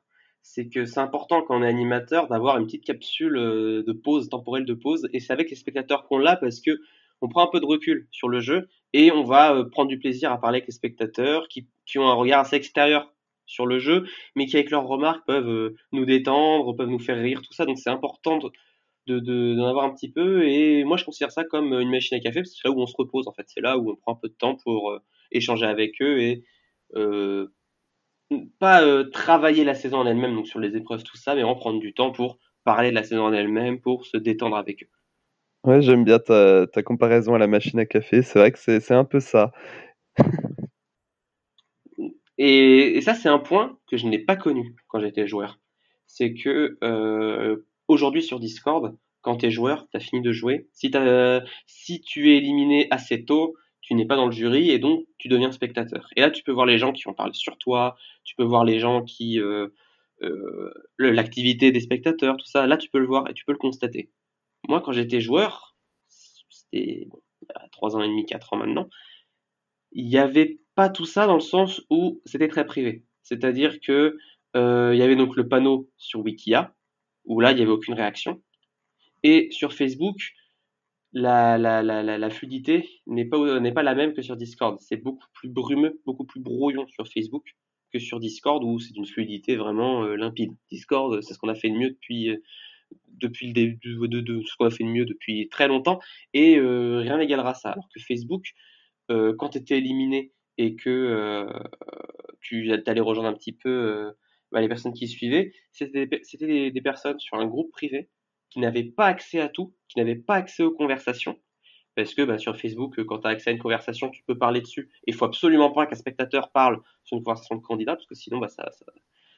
c'est que c'est important quand on est animateur d'avoir une petite capsule euh, de pause, temporelle de pause, et c'est avec les spectateurs qu'on l'a parce que on prend un peu de recul sur le jeu et on va euh, prendre du plaisir à parler avec les spectateurs qui, qui, ont un regard assez extérieur sur le jeu, mais qui avec leurs remarques peuvent euh, nous détendre, peuvent nous faire rire, tout ça. Donc c'est important de, de, d'en avoir un petit peu. Et moi je considère ça comme une machine à café parce que c'est là où on se repose en fait. C'est là où on prend un peu de temps pour échanger avec eux et euh, pas euh, travailler la saison en elle-même, donc sur les épreuves, tout ça, mais en prendre du temps pour parler de la saison en elle-même, pour se détendre avec eux. Ouais, j'aime bien ta, comparaison à la machine à café. C'est vrai que c'est un peu ça. (laughs) et, ça, c'est un point que je n'ai pas connu quand j'étais joueur. C'est que euh, aujourd'hui sur Discord, quand tu es joueur, tu as fini de jouer. Si, si tu es éliminé assez tôt, tu n'es pas dans le jury et donc tu deviens spectateur. Et là, tu peux voir les gens qui ont parlé sur toi, tu peux voir les gens qui euh, euh, l'activité des spectateurs, tout ça. Là, tu peux le voir et tu peux le constater. Moi, quand j'étais joueur, c'était bon, il y a trois ans et demi, quatre ans maintenant, il n'y avait pas tout ça dans le sens où c'était très privé. C'est-à-dire que euh, il y avait donc le panneau sur Wikia où là, il n'y avait aucune réaction. Et sur Facebook, la, fluidité n'est pas, la même que sur Discord. C'est beaucoup plus brumeux, beaucoup plus brouillon sur Facebook que sur Discord où c'est une fluidité vraiment euh, limpide. Discord, c'est ce qu'on a fait de mieux depuis, euh, depuis le début mieux depuis très longtemps et euh, rien n'égalera ça. Alors que Facebook, quand tu étais éliminé et que tu allais rejoindre un petit peu bah, les personnes qui suivaient, c'était des personnes sur un groupe privé qui n'avaient pas accès à tout, qui n'avaient pas accès aux conversations. Parce que bah, sur Facebook, quand tu as accès à une conversation, tu peux parler dessus. Il faut absolument pas qu'un spectateur parle sur une conversation de candidat, parce que sinon, bah, ça,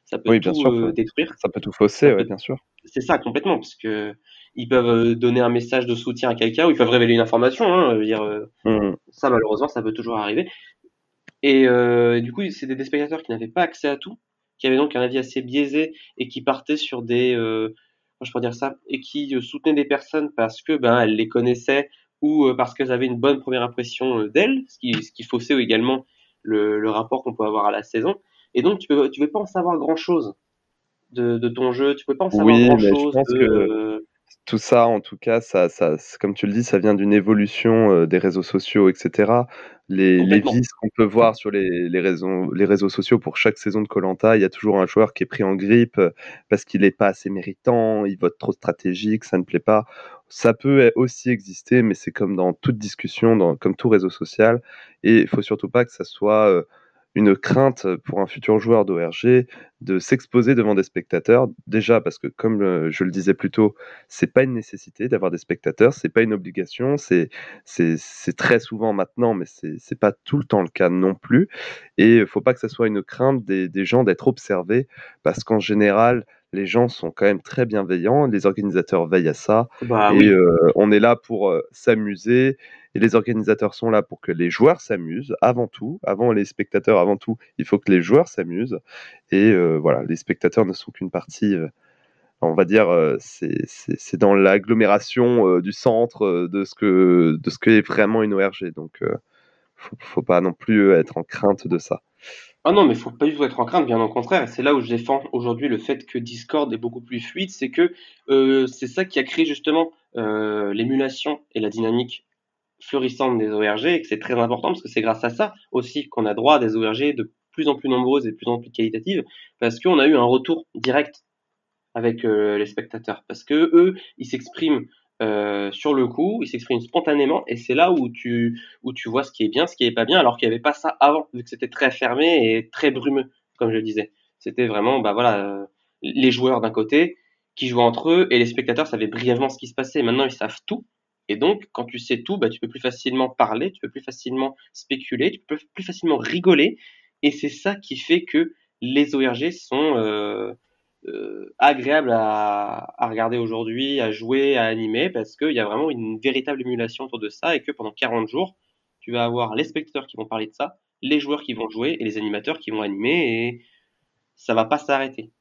ça, peut tout euh, détruire. Ça peut tout fausser, bien sûr. C'est ça, complètement, parce que ils peuvent euh, donner un message de soutien à quelqu'un, ou ils peuvent révéler une information. Hein, dire, euh, mmh. Ça, malheureusement, ça peut toujours arriver. Et du coup, c'est des spectateurs qui n'avaient pas accès à tout, qui avaient donc un avis assez biaisé et qui partaient sur des je pourrais dire ça, et qui euh, soutenaient des personnes parce que ben elles les connaissaient ou euh, parce qu'elles avaient une bonne première impression euh, d'elles, ce qui, ce qui faussait également le, le rapport qu'on peut avoir à la saison. Et donc tu peux tu peux pas en savoir grand chose de, de ton jeu, tu peux pas en savoir grand chose. que tout ça, en tout cas, ça, ça, comme tu le dis, ça vient d'une évolution des réseaux sociaux, etc. Les, les vices qu'on peut voir sur les, les, réseaux, les réseaux sociaux pour chaque saison de Colanta, il y a toujours un joueur qui est pris en grippe parce qu'il n'est pas assez méritant, il vote trop stratégique, ça ne plaît pas. Ça peut aussi exister, mais c'est comme dans toute discussion, dans, comme tout réseau social. Et il faut surtout pas que ça soit une crainte pour un futur joueur d'ORG de s'exposer devant des spectateurs. Déjà parce que, comme je le disais plus tôt, c'est pas une nécessité d'avoir des spectateurs, c'est pas une obligation, c'est très souvent maintenant, mais c'est pas tout le temps le cas non plus. Et faut pas que ça soit une crainte des gens d'être observés, parce qu'en général, les gens sont quand même très bienveillants, les organisateurs veillent à ça, Bah et oui. euh, on est là pour euh, s'amuser, et les organisateurs sont là pour que les joueurs s'amusent avant tout, avant les spectateurs, avant tout, il faut que les joueurs s'amusent, et euh, voilà, les spectateurs ne sont qu'une partie, on va dire, c'est dans l'agglomération du centre de ce que de ce qu'est vraiment une ORG, donc faut, faut pas non plus être en crainte de ça. Ah non, mais faut pas du tout être en crainte, bien au contraire. C'est là où je défends aujourd'hui le fait que Discord est beaucoup plus fluide, c'est que euh, c'est ça qui a créé justement euh, l'émulation et la dynamique florissante des ORG, et que c'est très important parce que c'est grâce à ça aussi qu'on a droit à des ORG de plus en plus nombreuses et de plus en plus qualitatives, parce qu'on a eu un retour direct avec euh, les spectateurs, parce que eux, ils s'expriment euh, sur le coup, ils s'expriment spontanément, et c'est là où tu où tu vois ce qui est bien, ce qui est pas bien, alors qu'il n'y avait pas ça avant, vu que c'était très fermé et très brumeux, comme je le disais. C'était vraiment, bah voilà, euh, les joueurs d'un côté qui jouaient entre eux, et les spectateurs savaient brièvement ce qui se passait. Maintenant, ils savent tout, et donc, quand tu sais tout, bah, tu peux plus facilement parler, tu peux plus facilement spéculer, tu peux plus facilement rigoler, et c'est ça qui fait que les ORG sont euh, euh, agréable à, regarder aujourd'hui, à jouer, à animer, parce qu'il y a vraiment une véritable émulation autour de ça et que pendant 40 jours, tu vas avoir les spectateurs qui vont parler de ça, les joueurs qui vont jouer et les animateurs qui vont animer et ça va pas s'arrêter.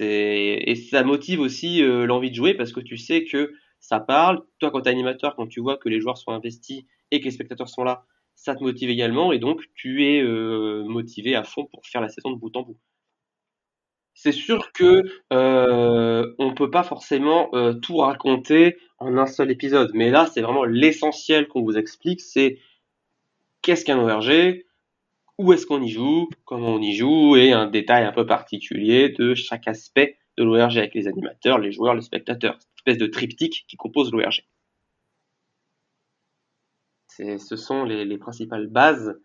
Et ça motive aussi euh, l'envie de jouer parce que tu sais que ça parle. Toi, quand t'es animateur, quand tu vois que les joueurs sont investis et que les spectateurs sont là, ça te motive également et donc tu es euh, motivé à fond pour faire la saison de bout en bout. C'est sûr que euh, peut pas forcément euh, tout raconter en un seul épisode, mais là c'est vraiment l'essentiel qu'on vous explique, c'est qu'est-ce qu'un ORG, où est-ce qu'on y joue, comment on y joue, et un détail un peu particulier de chaque aspect de l'ORG avec les animateurs, les joueurs, les spectateurs, cette espèce de triptyque qui compose l'ORG. Ce sont les, les principales bases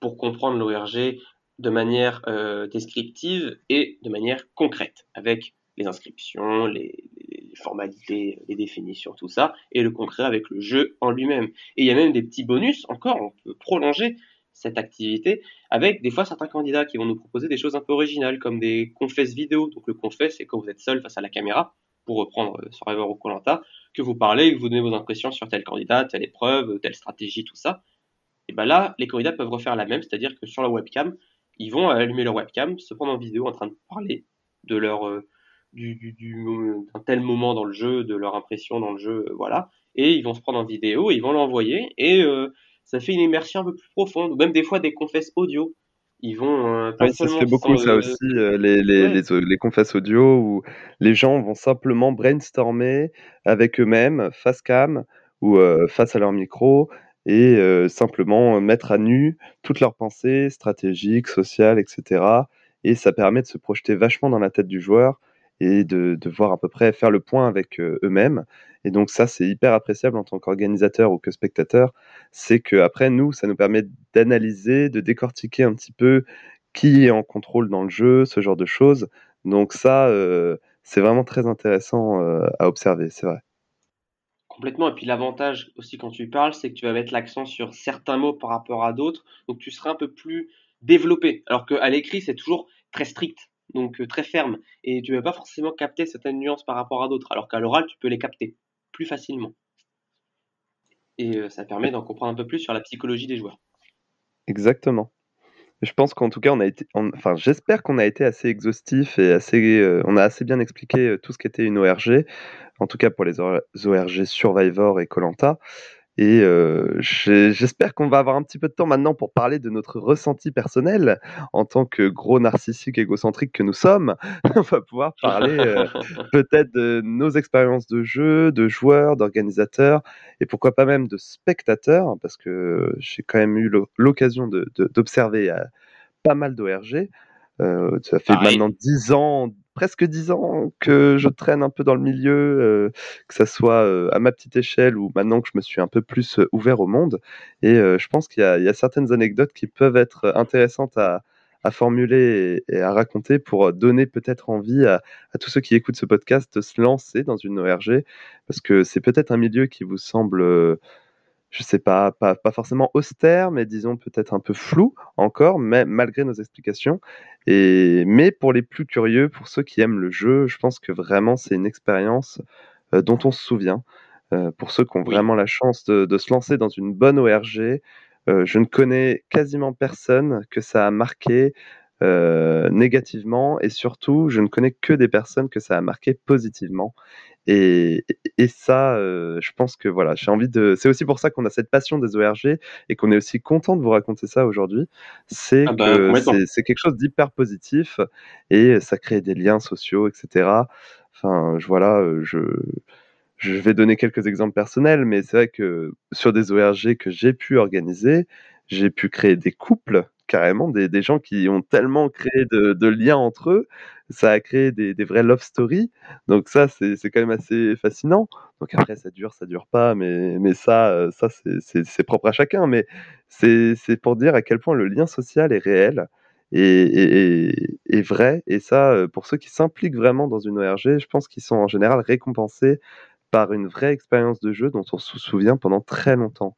pour comprendre l'ORG de manière euh, descriptive et de manière concrète, avec les inscriptions, les, les, formalités, les définitions, tout ça, et le concret avec le jeu en lui-même. Et il y a même des petits bonus, encore, on peut prolonger cette activité avec des fois certains candidats qui vont nous proposer des choses un peu originales, comme des confesses vidéo. Donc le confesse, c'est quand vous êtes seul face à la caméra, pour reprendre Survivor ou Colanta, que vous parlez, que vous donnez vos impressions sur tel candidat, telle épreuve, telle stratégie, tout ça. Et ben là, les candidats peuvent refaire la même, c'est-à-dire que sur la webcam, ils vont allumer leur webcam, se prendre en vidéo en train de parler de leur euh, du, du, du d'un tel moment dans le jeu, de leur impression dans le jeu, euh, voilà. Et ils vont se prendre en vidéo, et ils vont l'envoyer, et euh, ça fait une immersion un peu plus profonde, ou même des fois des confesses audio. Ils vont pas Oui, ça se fait beaucoup ça aussi, les, les, ouais, les, les confesses audio où les gens vont simplement brainstormer avec eux-mêmes, face cam ou face à leur micro, et euh, simplement mettre à nu toutes leurs pensées stratégiques, sociales, etc. Et ça permet de se projeter vachement dans la tête du joueur et de, de voir à peu près faire le point avec euh, eux-mêmes. Et donc ça, c'est hyper appréciable en tant qu'organisateur ou que spectateur. C'est que après nous, ça nous permet d'analyser, de décortiquer un petit peu qui est en contrôle dans le jeu, ce genre de choses. Donc ça, euh, c'est vraiment très intéressant à observer, c'est vrai. Complètement. Et puis l'avantage aussi quand tu parles, c'est que tu vas mettre l'accent sur certains mots par rapport à d'autres, donc tu seras un peu plus développé. Alors qu'à l'écrit, c'est toujours très strict, donc euh, très ferme, et tu ne vas pas forcément capter certaines nuances par rapport à d'autres, alors qu'à l'oral, tu peux les capter plus facilement. Et euh, ça permet d'en comprendre un peu plus sur la psychologie des joueurs. Exactement. Je pense qu'en tout cas, on a été, enfin, j'espère qu'on a été assez exhaustif et assez, euh, on a assez bien expliqué euh, tout ce qu'était une ORG, en tout cas pour les ORG Survivor et Colanta. Et euh, j'espère qu'on va avoir un petit peu de temps maintenant pour parler de notre ressenti personnel en tant que gros narcissique égocentrique que nous sommes. (laughs) On va pouvoir parler euh, (laughs) peut-être de nos expériences de jeu, de joueurs, d'organisateurs et pourquoi pas même de spectateurs, parce que j'ai quand même eu l'o- l'occasion de- de- d'observer euh, pas mal d'ORG. Euh, ça fait Pareil. maintenant 10 ans, presque 10 ans que je traîne un peu dans le milieu, euh, que ça soit euh, à ma petite échelle ou maintenant que je me suis un peu plus euh, ouvert au monde. Et je pense qu'il y, a- certaines anecdotes qui peuvent être intéressantes à, à formuler et, à raconter pour donner peut-être envie à, à, tous ceux qui écoutent ce podcast de se lancer dans une ORG Parce que c'est peut-être un milieu qui vous semble je sais pas, pas, pas, forcément austère, mais disons peut-être un peu flou encore, mais malgré nos explications. Et, mais pour les plus curieux, pour ceux qui aiment le jeu, je pense que vraiment c'est une expérience euh, dont on se souvient. Euh, pour ceux qui ont vraiment la chance de, de, se lancer dans une bonne ORG, euh, je ne connais quasiment personne que ça a marqué euh, négativement et surtout, je ne connais que des personnes que ça a marqué positivement. Et, et ça, euh, je pense que voilà, j'ai envie de. C'est aussi pour ça qu'on a cette passion des ORG et qu'on est aussi content de vous raconter ça aujourd'hui. C'est ah bah, que c'est quelque chose d'hyper positif et ça crée des liens sociaux, etc. Enfin, je, voilà, je, je vais donner quelques exemples personnels, mais c'est vrai que sur des ORG que j'ai pu organiser, j'ai pu créer des couples carrément des, gens qui ont tellement créé de, liens entre eux, ça a créé des, des vrais love stories. Donc ça, c'est quand même assez fascinant. Donc après, ça dure, ça dure pas, mais, ça, euh, c'est propre à chacun. Mais c'est pour dire à quel point le lien social est réel et, et, et vrai. Et ça, euh, pour ceux qui s'impliquent vraiment dans une ORG, je pense qu'ils sont en général récompensés par une vraie expérience de jeu dont on se souvient pendant très longtemps.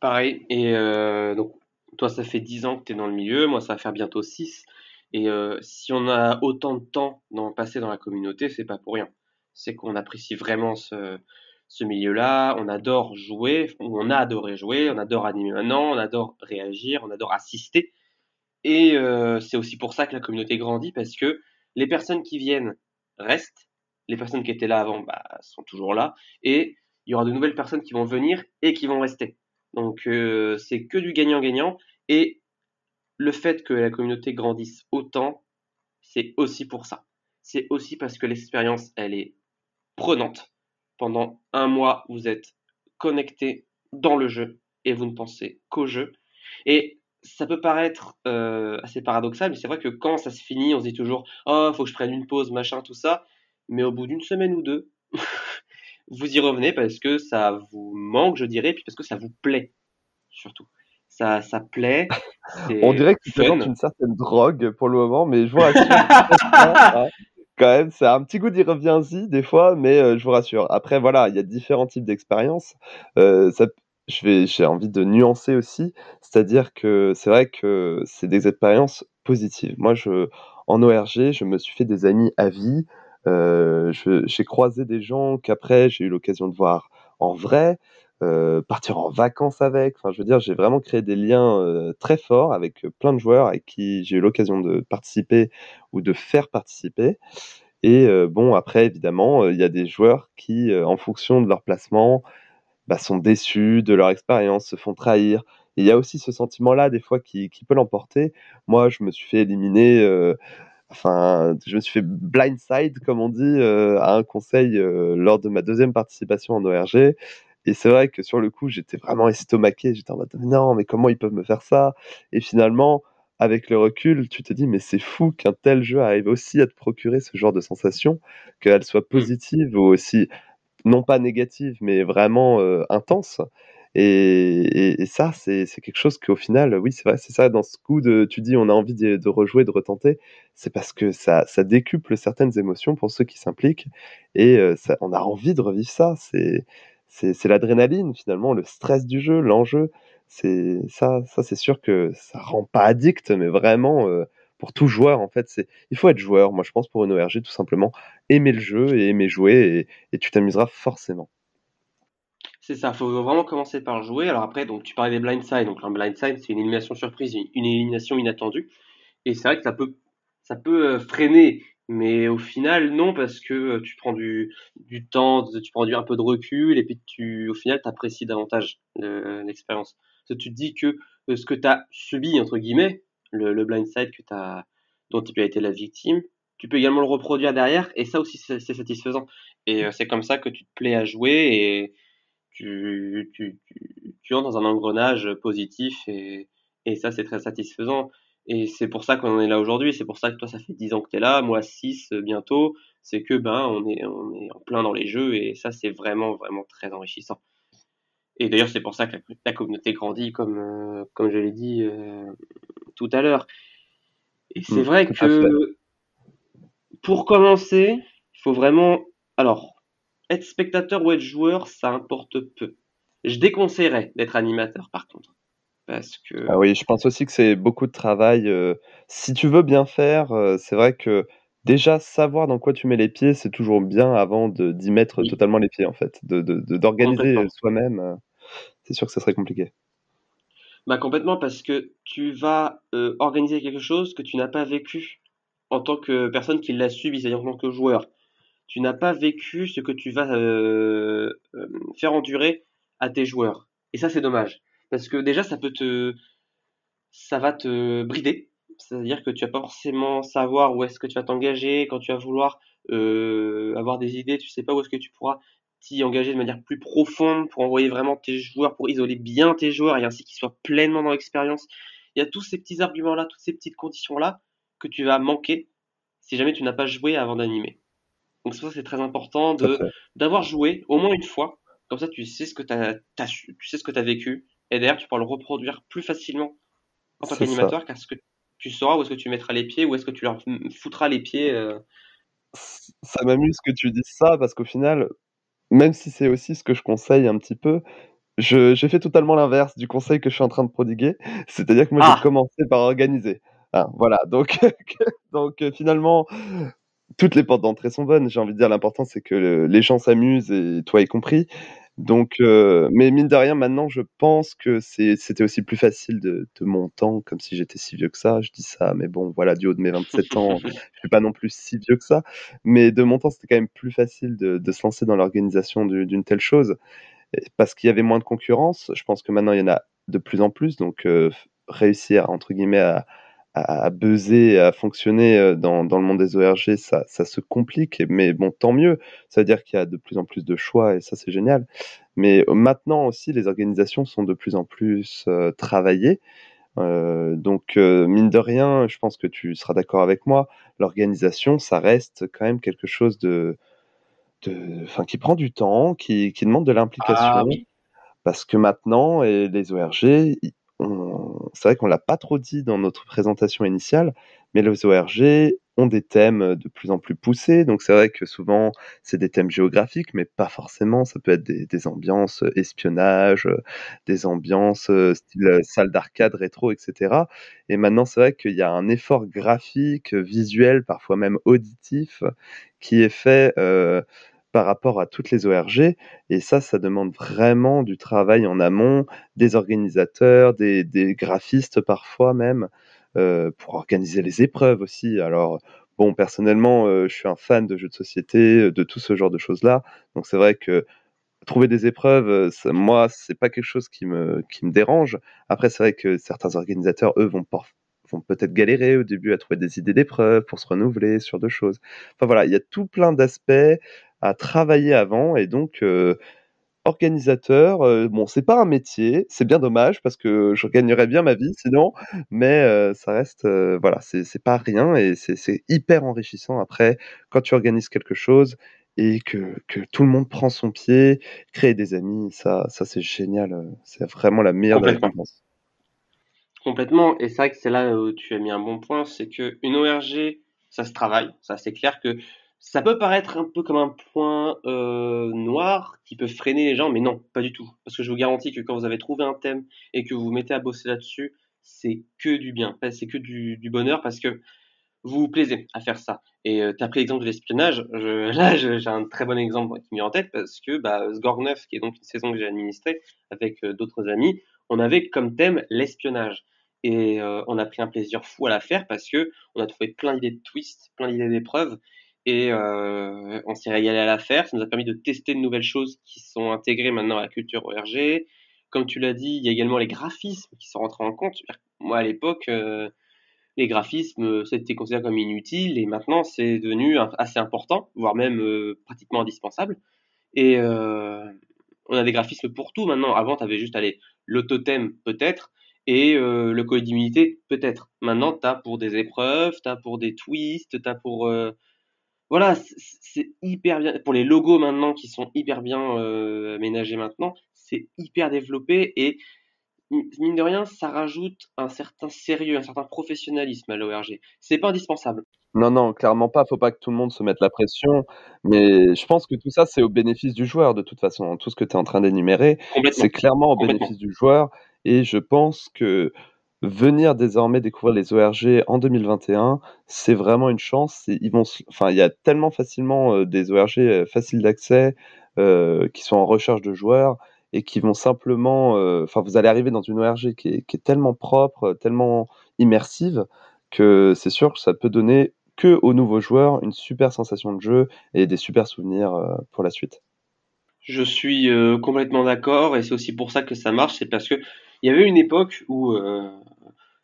Pareil. Et euh, donc, toi, ça fait 10 ans que tu es dans le milieu. Moi, ça va faire bientôt 6. Et euh, si on a autant de temps d'en passer dans la communauté, c'est pas pour rien. C'est qu'on apprécie vraiment ce, ce milieu-là. On adore jouer. On a adoré jouer. On adore animer maintenant. On adore réagir. On adore assister. Et euh, c'est aussi pour ça que la communauté grandit parce que les personnes qui viennent restent. Les personnes qui étaient là avant bah, sont toujours là. Et il y aura de nouvelles personnes qui vont venir et qui vont rester. Donc euh, c'est que du gagnant-gagnant. Et le fait que la communauté grandisse autant, c'est aussi pour ça. C'est aussi parce que l'expérience, elle est prenante. Pendant un mois, vous êtes connecté dans le jeu et vous ne pensez qu'au jeu. Et ça peut paraître euh, assez paradoxal, mais c'est vrai que quand ça se finit, on se dit toujours Oh, faut que je prenne une pause, machin, tout ça. Mais au bout d'une semaine ou deux, (laughs) vous y revenez parce que ça vous manque, je dirais, puis parce que ça vous plaît, surtout. Ça, ça plaît. On dirait que tu présentes une certaine drogue pour le moment, mais je vous rassure. (laughs) Hein. quand même, c'est un petit goût d'y reviens-y des fois, mais euh, je vous rassure. Après, voilà, il y a différents types d'expériences. Euh, je vais, j'ai envie de nuancer aussi, c'est-à-dire que c'est vrai que c'est des expériences positives. Moi, je, en ORG, je me suis fait des amis à vie. Euh, j'ai croisé des gens qu'après j'ai eu l'occasion de voir en vrai, euh, partir en vacances avec. Enfin, je veux dire, j'ai vraiment créé des liens euh, très forts avec plein de joueurs avec qui j'ai eu l'occasion de participer ou de faire participer. Et bon, après, évidemment, il y a des joueurs qui, en fonction de leur placement, bah, sont déçus de leur expérience, se font trahir. il y a aussi ce sentiment-là, des fois, qui, qui peut l'emporter. Moi, je me suis fait éliminer enfin, je me suis fait blindside, comme on dit, euh, à un conseil euh, lors de ma deuxième participation en ORG. Et c'est vrai que sur le coup, j'étais vraiment estomaqué. J'étais en mode non, mais comment ils peuvent me faire ça? Et finalement, avec le recul, tu te dis mais c'est fou qu'un tel jeu arrive aussi à te procurer ce genre de sensation, qu'elle soit mmh. positive ou aussi non pas négative, mais vraiment euh, intense. Et, ça, c'est quelque chose qu'au final, oui, c'est vrai, c'est ça, dans ce coup de, tu dis, on a envie de, rejouer, de retenter, c'est parce que ça, ça décuple certaines émotions pour ceux qui s'impliquent, et euh, on a envie de revivre ça, c'est c'est l'adrénaline finalement, le stress du jeu, l'enjeu, c'est ça, ça c'est sûr que ça rend pas addict, mais vraiment euh, pour tout joueur en fait, c'est il faut être joueur. Moi je pense pour une ORG tout simplement aimer le jeu et aimer jouer et tu t'amuseras forcément. C'est ça, faut vraiment commencer par jouer. Alors après, donc tu parlais des blindside. Donc un blindside, c'est une élimination surprise, une élimination inattendue. Et c'est vrai que ça peut, ça peut euh, freiner, mais au final, non, parce que euh, tu prends du, du temps, tu prends du, un peu de recul, et puis tu, au final, tu apprécies davantage l'expérience. tu te dis que euh, ce que tu as subi, entre guillemets, le, le blindside que as, dont tu as été la victime, tu peux également le reproduire derrière, et ça aussi, c'est satisfaisant. Et c'est comme ça que tu te plais à jouer, et tu, tu, tu, entres dans un engrenage positif et, et ça, c'est très satisfaisant. Et c'est pour ça qu'on est là aujourd'hui. C'est pour ça que toi, ça fait 10 ans que tu es là, moi 6 euh, bientôt. C'est que ben, on est, on est en plein dans les jeux et ça, c'est vraiment, vraiment très enrichissant. Et d'ailleurs, c'est pour ça que la, communauté grandit, comme, euh, comme je l'ai dit euh, tout à l'heure. Et c'est mm, vrai que pour commencer, il faut vraiment. Alors, être spectateur ou être joueur, ça importe peu. Je déconseillerais d'être animateur, par contre. Parce que... Ah oui, je pense aussi que c'est beaucoup de travail. Euh, si tu veux bien faire, c'est vrai que déjà savoir dans quoi tu mets les pieds, c'est toujours bien avant d'y mettre totalement les pieds, en fait. D'organiser de, soi-même c'est sûr que ça serait compliqué. Bah complètement parce que tu vas euh, organiser quelque chose que tu n'as pas vécu en tant que personne qui l'a subi, c'est-à-dire en tant que joueur. Tu n'as pas vécu ce que tu vas euh, euh, faire endurer à tes joueurs. Et ça c'est dommage parce que déjà ça peut te ça va te brider, c'est-à-dire que tu vas pas forcément savoir où est-ce que tu vas t'engager quand tu vas vouloir avoir des idées, tu sais pas où est-ce que tu pourras t'y engager de manière plus profonde pour envoyer vraiment tes joueurs, pour isoler bien tes joueurs et ainsi qu'ils soient pleinement dans l'expérience. Il y a tous ces petits arguments-là, toutes ces petites conditions-là que tu vas manquer si jamais tu n'as pas joué avant d'animer. Donc c'est pour ça c'est très important de d'avoir joué au moins une fois. Comme ça, tu sais ce que tu as, tu sais ce que as vécu. Et derrière, tu pourras le reproduire plus facilement en tant qu'animateur, car ce que tu sauras où est-ce que tu mettras les pieds, où est-ce que tu leur foutras les pieds. Euh. Ça m'amuse que tu dises ça, parce qu'au final, même si c'est aussi ce que je conseille un petit peu, j'ai fait totalement l'inverse du conseil que je suis en train de prodiguer. (laughs) C'est-à-dire que moi, j'ai ah! commencé par organiser. Ah, voilà, donc, (laughs) donc euh, finalement, toutes les portes d'entrée sont bonnes. J'ai envie de dire, l'important, c'est que les gens s'amusent, et toi y compris. Donc, euh, mais mine de rien, maintenant, je pense que c'était aussi plus facile de, de mon temps, comme si j'étais si vieux que ça. Je dis ça, mais bon, voilà, du haut de mes 27 ans, (laughs) je suis pas non plus si vieux que ça. Mais de mon temps, c'était quand même plus facile de, de se lancer dans l'organisation d'une telle chose, parce qu'il y avait moins de concurrence. Je pense que maintenant, il y en a de plus en plus. Donc, euh, réussir, entre guillemets, à, à buzzer, à fonctionner euh, dans, dans, le monde des ORG, ça, ça, se complique. Mais bon, tant mieux. Ça veut dire qu'il y a de plus en plus de choix et ça, c'est génial. Mais euh, maintenant aussi, les organisations sont de plus en plus euh, travaillées. Euh, donc, mine de rien, je pense que tu seras d'accord avec moi, l'organisation, ça reste quand même quelque chose de, de, enfin, qui prend du temps, qui, qui demande de l'implication. Ah parce que maintenant, et les ORG, c'est vrai qu'on l'a pas trop dit dans notre présentation initiale, mais les ORG ont des thèmes de plus en plus poussés. Donc c'est vrai que souvent c'est des thèmes géographiques, mais pas forcément. Ça peut être des, ambiances espionnage, des ambiances style salle d'arcade, rétro, etc. Et maintenant c'est vrai qu'il y a un effort graphique, visuel, parfois même auditif, qui est fait. Euh, par rapport à toutes les ORG. Et ça, ça demande vraiment du travail en amont, des organisateurs, des, graphistes parfois même, euh, pour organiser les épreuves aussi. Alors, bon, personnellement, euh, je suis un fan de jeux de société, euh, de tout ce genre de choses-là. Donc c'est vrai que trouver des épreuves, ça, moi, c'est pas quelque chose qui me, qui me dérange. Après, c'est vrai que certains organisateurs, eux, vont vont peut-être galérer au début à trouver des idées d'épreuves pour se renouveler sur deux choses. Enfin voilà, il y a tout plein d'aspects à travailler avant et donc euh, organisateur, euh, bon, c'est pas un métier, c'est bien dommage parce que je gagnerais bien ma vie sinon, mais euh, ça reste, voilà, c'est pas rien et c'est hyper enrichissant après quand tu organises quelque chose et que, que, tout le monde prend son pied, créer des amis, ça, ça c'est génial, c'est vraiment la meilleure récompense. Complètement, et c'est vrai que c'est là où tu as mis un bon point, c'est que une ORG, ça se travaille, ça c'est clair que ça peut paraître un peu comme un point euh, noir qui peut freiner les gens, mais non, pas du tout. Parce que je vous garantis que quand vous avez trouvé un thème et que vous vous mettez à bosser là-dessus, c'est que du bien, c'est que du, bonheur parce que vous vous plaisez à faire ça. Et euh, tu as pris l'exemple de l'espionnage. (laughs) là, j'ai un très bon exemple qui me vient en tête parce que bah, Sgorneuf, qui est donc une saison que j'ai administrée avec euh, d'autres amis, on avait comme thème l'espionnage. Et on a pris un plaisir fou à la faire parce que on a trouvé plein d'idées de twists, plein d'idées d'épreuves et euh, on s'est régalé à la faire. Ça nous a permis de tester de nouvelles choses qui sont intégrées maintenant à la culture ORG. Comme tu l'as dit, il y a également les graphismes qui sont rentrés en compte. Moi, à l'époque, euh, les graphismes, c'était considéré comme inutile et maintenant, c'est devenu assez important, voire même euh, pratiquement indispensable. Et on a des graphismes pour tout maintenant. Avant, tu avais juste allez, l'autothème peut-être et le code d'immunité peut-être. Maintenant, tu as pour des épreuves, tu as pour des twists, tu as pour voilà, c'est hyper bien. Pour les logos maintenant qui sont hyper bien euh, aménagés maintenant, c'est hyper développé et mine de rien, ça rajoute un certain sérieux, un certain professionnalisme à l'ORG. C'est pas indispensable. Non, non, clairement pas. Faut pas que tout le monde se mette la pression. Mais je pense que tout ça, c'est au bénéfice du joueur, de toute façon. Tout ce que tu es en train d'énumérer, c'est clairement au bénéfice du joueur. Et je pense que venir désormais découvrir les ORG en 2021, c'est vraiment une chance. Il y a tellement facilement euh, des ORG euh, faciles d'accès euh, qui sont en recherche de joueurs et qui vont simplement, enfin, vous allez arriver dans une ORG qui est, tellement propre, tellement immersive que c'est sûr que ça peut donner que aux nouveaux joueurs une super sensation de jeu et des super souvenirs pour la suite. Je suis complètement d'accord et c'est aussi pour ça que ça marche, c'est parce que il y avait une époque où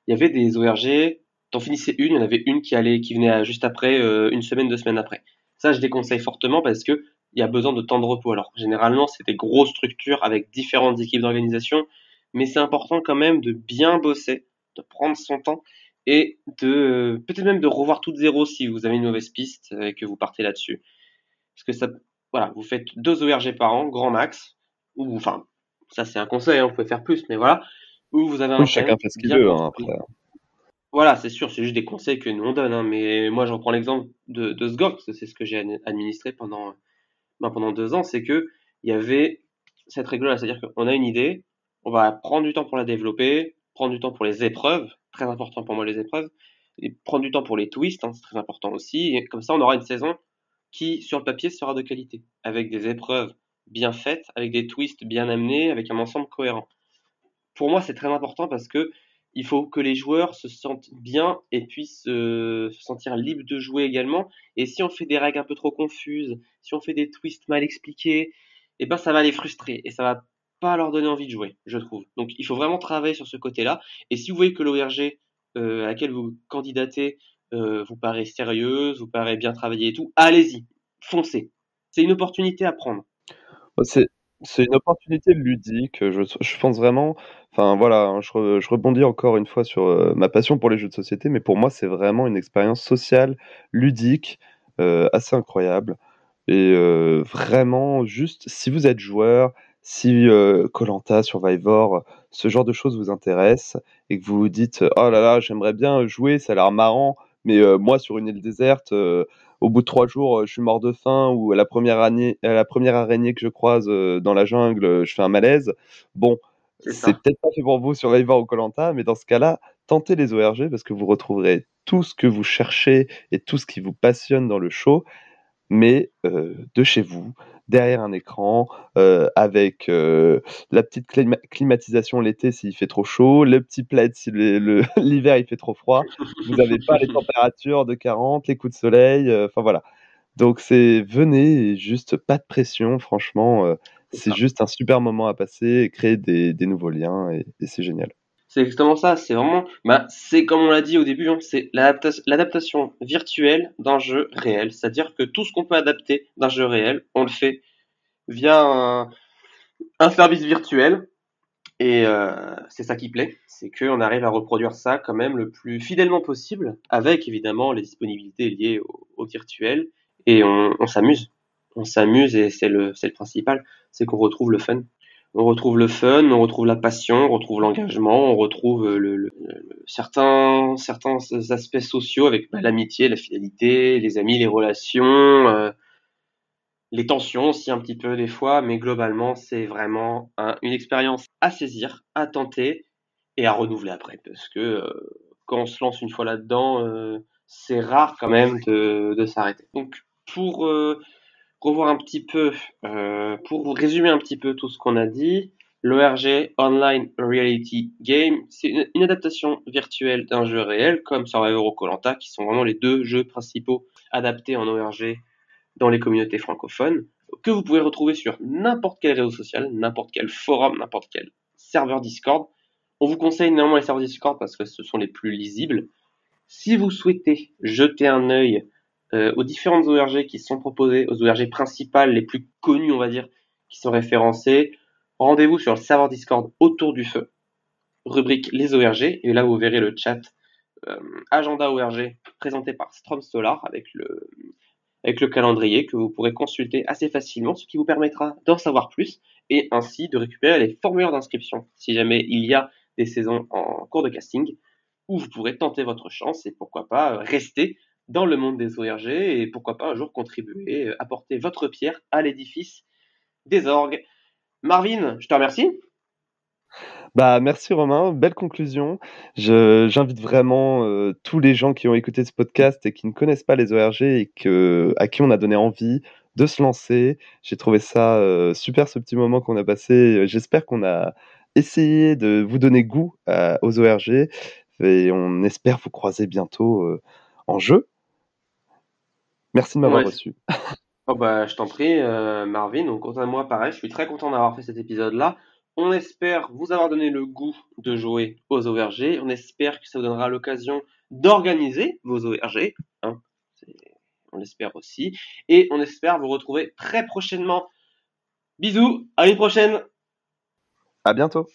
il y avait des ORG, t'en finissais une, il y en avait une qui allait, qui venait juste après, euh, une semaine, deux semaines après. Ça, je déconseille fortement parce que il y a besoin de temps de repos. Alors, généralement, c'est des grosses structures avec différentes équipes d'organisation, mais c'est important quand même de bien bosser, de prendre son temps et de peut-être même de revoir toute zéro si vous avez une mauvaise piste et que vous partez là-dessus. Parce que ça, voilà, vous faites deux ORG par an, grand max, ou enfin ça c'est un conseil, hein, vous pouvez faire plus, mais voilà. Ou vous avez un chacun fait ce qu'il veut hein, après. Voilà, c'est sûr, c'est juste des conseils que nous on donne. Hein, mais moi, je reprends l'exemple de, de Sgorg, parce que c'est ce que j'ai administré pendant, ben, pendant deux ans, c'est que il y avait cette règle-là, c'est-à-dire qu'on a une idée, on va prendre du temps pour la développer, prendre du temps pour les épreuves, très important pour moi les épreuves, et prendre du temps pour les twists, hein, c'est très important aussi. Et comme ça, on aura une saison qui, sur le papier, sera de qualité, avec des épreuves bien faite, avec des twists bien amenés, avec un ensemble cohérent. Pour moi, c'est très important parce que il faut que les joueurs se sentent bien et puissent euh, se sentir libres de jouer également. Et si on fait des règles un peu trop confuses, si on fait des twists mal expliqués, eh ben ça va les frustrer et ça va pas leur donner envie de jouer, je trouve. Donc il faut vraiment travailler sur ce côté-là. Et si vous voyez que l'ORG euh, à laquelle vous candidatez euh, vous paraît sérieuse, vous paraît bien travaillée et tout, allez-y, foncez. C'est une opportunité à prendre. C'est c'est une opportunité ludique, je pense vraiment enfin voilà, hein, je je rebondis encore une fois sur, euh, ma passion pour les jeux de société, mais pour moi, c'est vraiment une expérience sociale, ludique, euh, assez incroyable. Et euh, vraiment juste si vous êtes joueur, si, Colanta, Survivor, ce genre de choses vous intéresse et que vous vous dites: «Oh là là, j'aimerais bien jouer, ça a l'air marrant, mais moi sur une île déserte, au bout de trois jours, euh, je suis mort de faim ou à la première, année, la première araignée que je croise euh, dans la jungle, euh, je fais un malaise. Bon, c'est peut-être pas fait pour vous sur Survivor ou Colanta, mais dans ce cas-là, tentez les ORG parce que vous retrouverez tout ce que vous cherchez et tout ce qui vous passionne dans le show, mais de chez vous, derrière un écran, euh, avec euh, la petite climatisation l'été s'il fait trop chaud, le petit plaid si (laughs) l'hiver il fait trop froid. Vous n'avez pas les températures de 40, les coups de soleil, euh, enfin voilà. Donc c'est venez, juste pas de pression, franchement, c'est juste un super moment à passer, et créer des, des nouveaux liens et, c'est génial. C'est exactement ça, c'est vraiment, bah, c'est comme on l'a dit au début, hein, c'est l'adaptation virtuelle d'un jeu réel. C'est-à-dire que tout ce qu'on peut adapter d'un jeu réel, on le fait via un, service virtuel. Et euh, c'est ça qui plaît, c'est qu'on arrive à reproduire ça quand même le plus fidèlement possible, avec évidemment les disponibilités liées au, virtuel, et on, s'amuse. On s'amuse et c'est le, c'est le principal, c'est qu'on retrouve le fun on retrouve le fun, on retrouve la passion, on retrouve l'engagement, on retrouve le, certains, certains aspects sociaux avec bah, l'amitié, la fidélité, les amis, les relations, euh, les tensions aussi un petit peu des fois, mais globalement c'est vraiment une expérience à saisir, à tenter et à renouveler après, parce que euh, quand on se lance une fois là-dedans, euh, c'est rare quand même de, de s'arrêter. Donc pour un petit peu, euh, pour résumer un petit peu tout ce qu'on a dit, l'ORG Online Reality Game, c'est une, adaptation virtuelle d'un jeu réel comme Survivor ou Colanta, qui sont vraiment les deux jeux principaux adaptés en ORG dans les communautés francophones, que vous pouvez retrouver sur n'importe quel réseau social, n'importe quel forum, n'importe quel serveur Discord. On vous conseille néanmoins les serveurs Discord parce que ce sont les plus lisibles. Si vous souhaitez jeter un œil aux différentes ORG qui sont proposées, aux ORG principales, les plus connues, on va dire, qui sont référencées. Rendez-vous sur le serveur Discord autour du feu, rubrique les ORG, et là vous verrez le chat euh, agenda ORG présenté par Strom Solar avec le, avec le calendrier que vous pourrez consulter assez facilement, ce qui vous permettra d'en savoir plus et ainsi de récupérer les formulaires d'inscription. Si jamais il y a des saisons en cours de casting où vous pourrez tenter votre chance et pourquoi pas rester dans le monde des ORG et pourquoi pas un jour contribuer, apporter votre pierre à l'édifice des orgues. Marvin, je te remercie. Bah, merci Romain, belle conclusion. Je j'invite vraiment, heu, tous les gens qui ont écouté ce podcast et qui ne connaissent pas les ORG et que à qui on a donné envie de se lancer. J'ai trouvé ça, heu, super ce petit moment qu'on a passé. J'espère qu'on a essayé de vous donner goût à aux ORG et on espère vous croiser bientôt, en jeu. Merci de m'avoir Ouais. reçu. (laughs) Oh bah, je t'en prie, euh, Marvin. Donc, quant à moi, pareil, je suis très content d'avoir fait cet épisode-là. On espère vous avoir donné le goût de jouer aux ORG. On espère que ça vous donnera l'occasion d'organiser vos ORG. Hein. On l'espère aussi. Et on espère vous retrouver très prochainement. Bisous, à une prochaine À bientôt.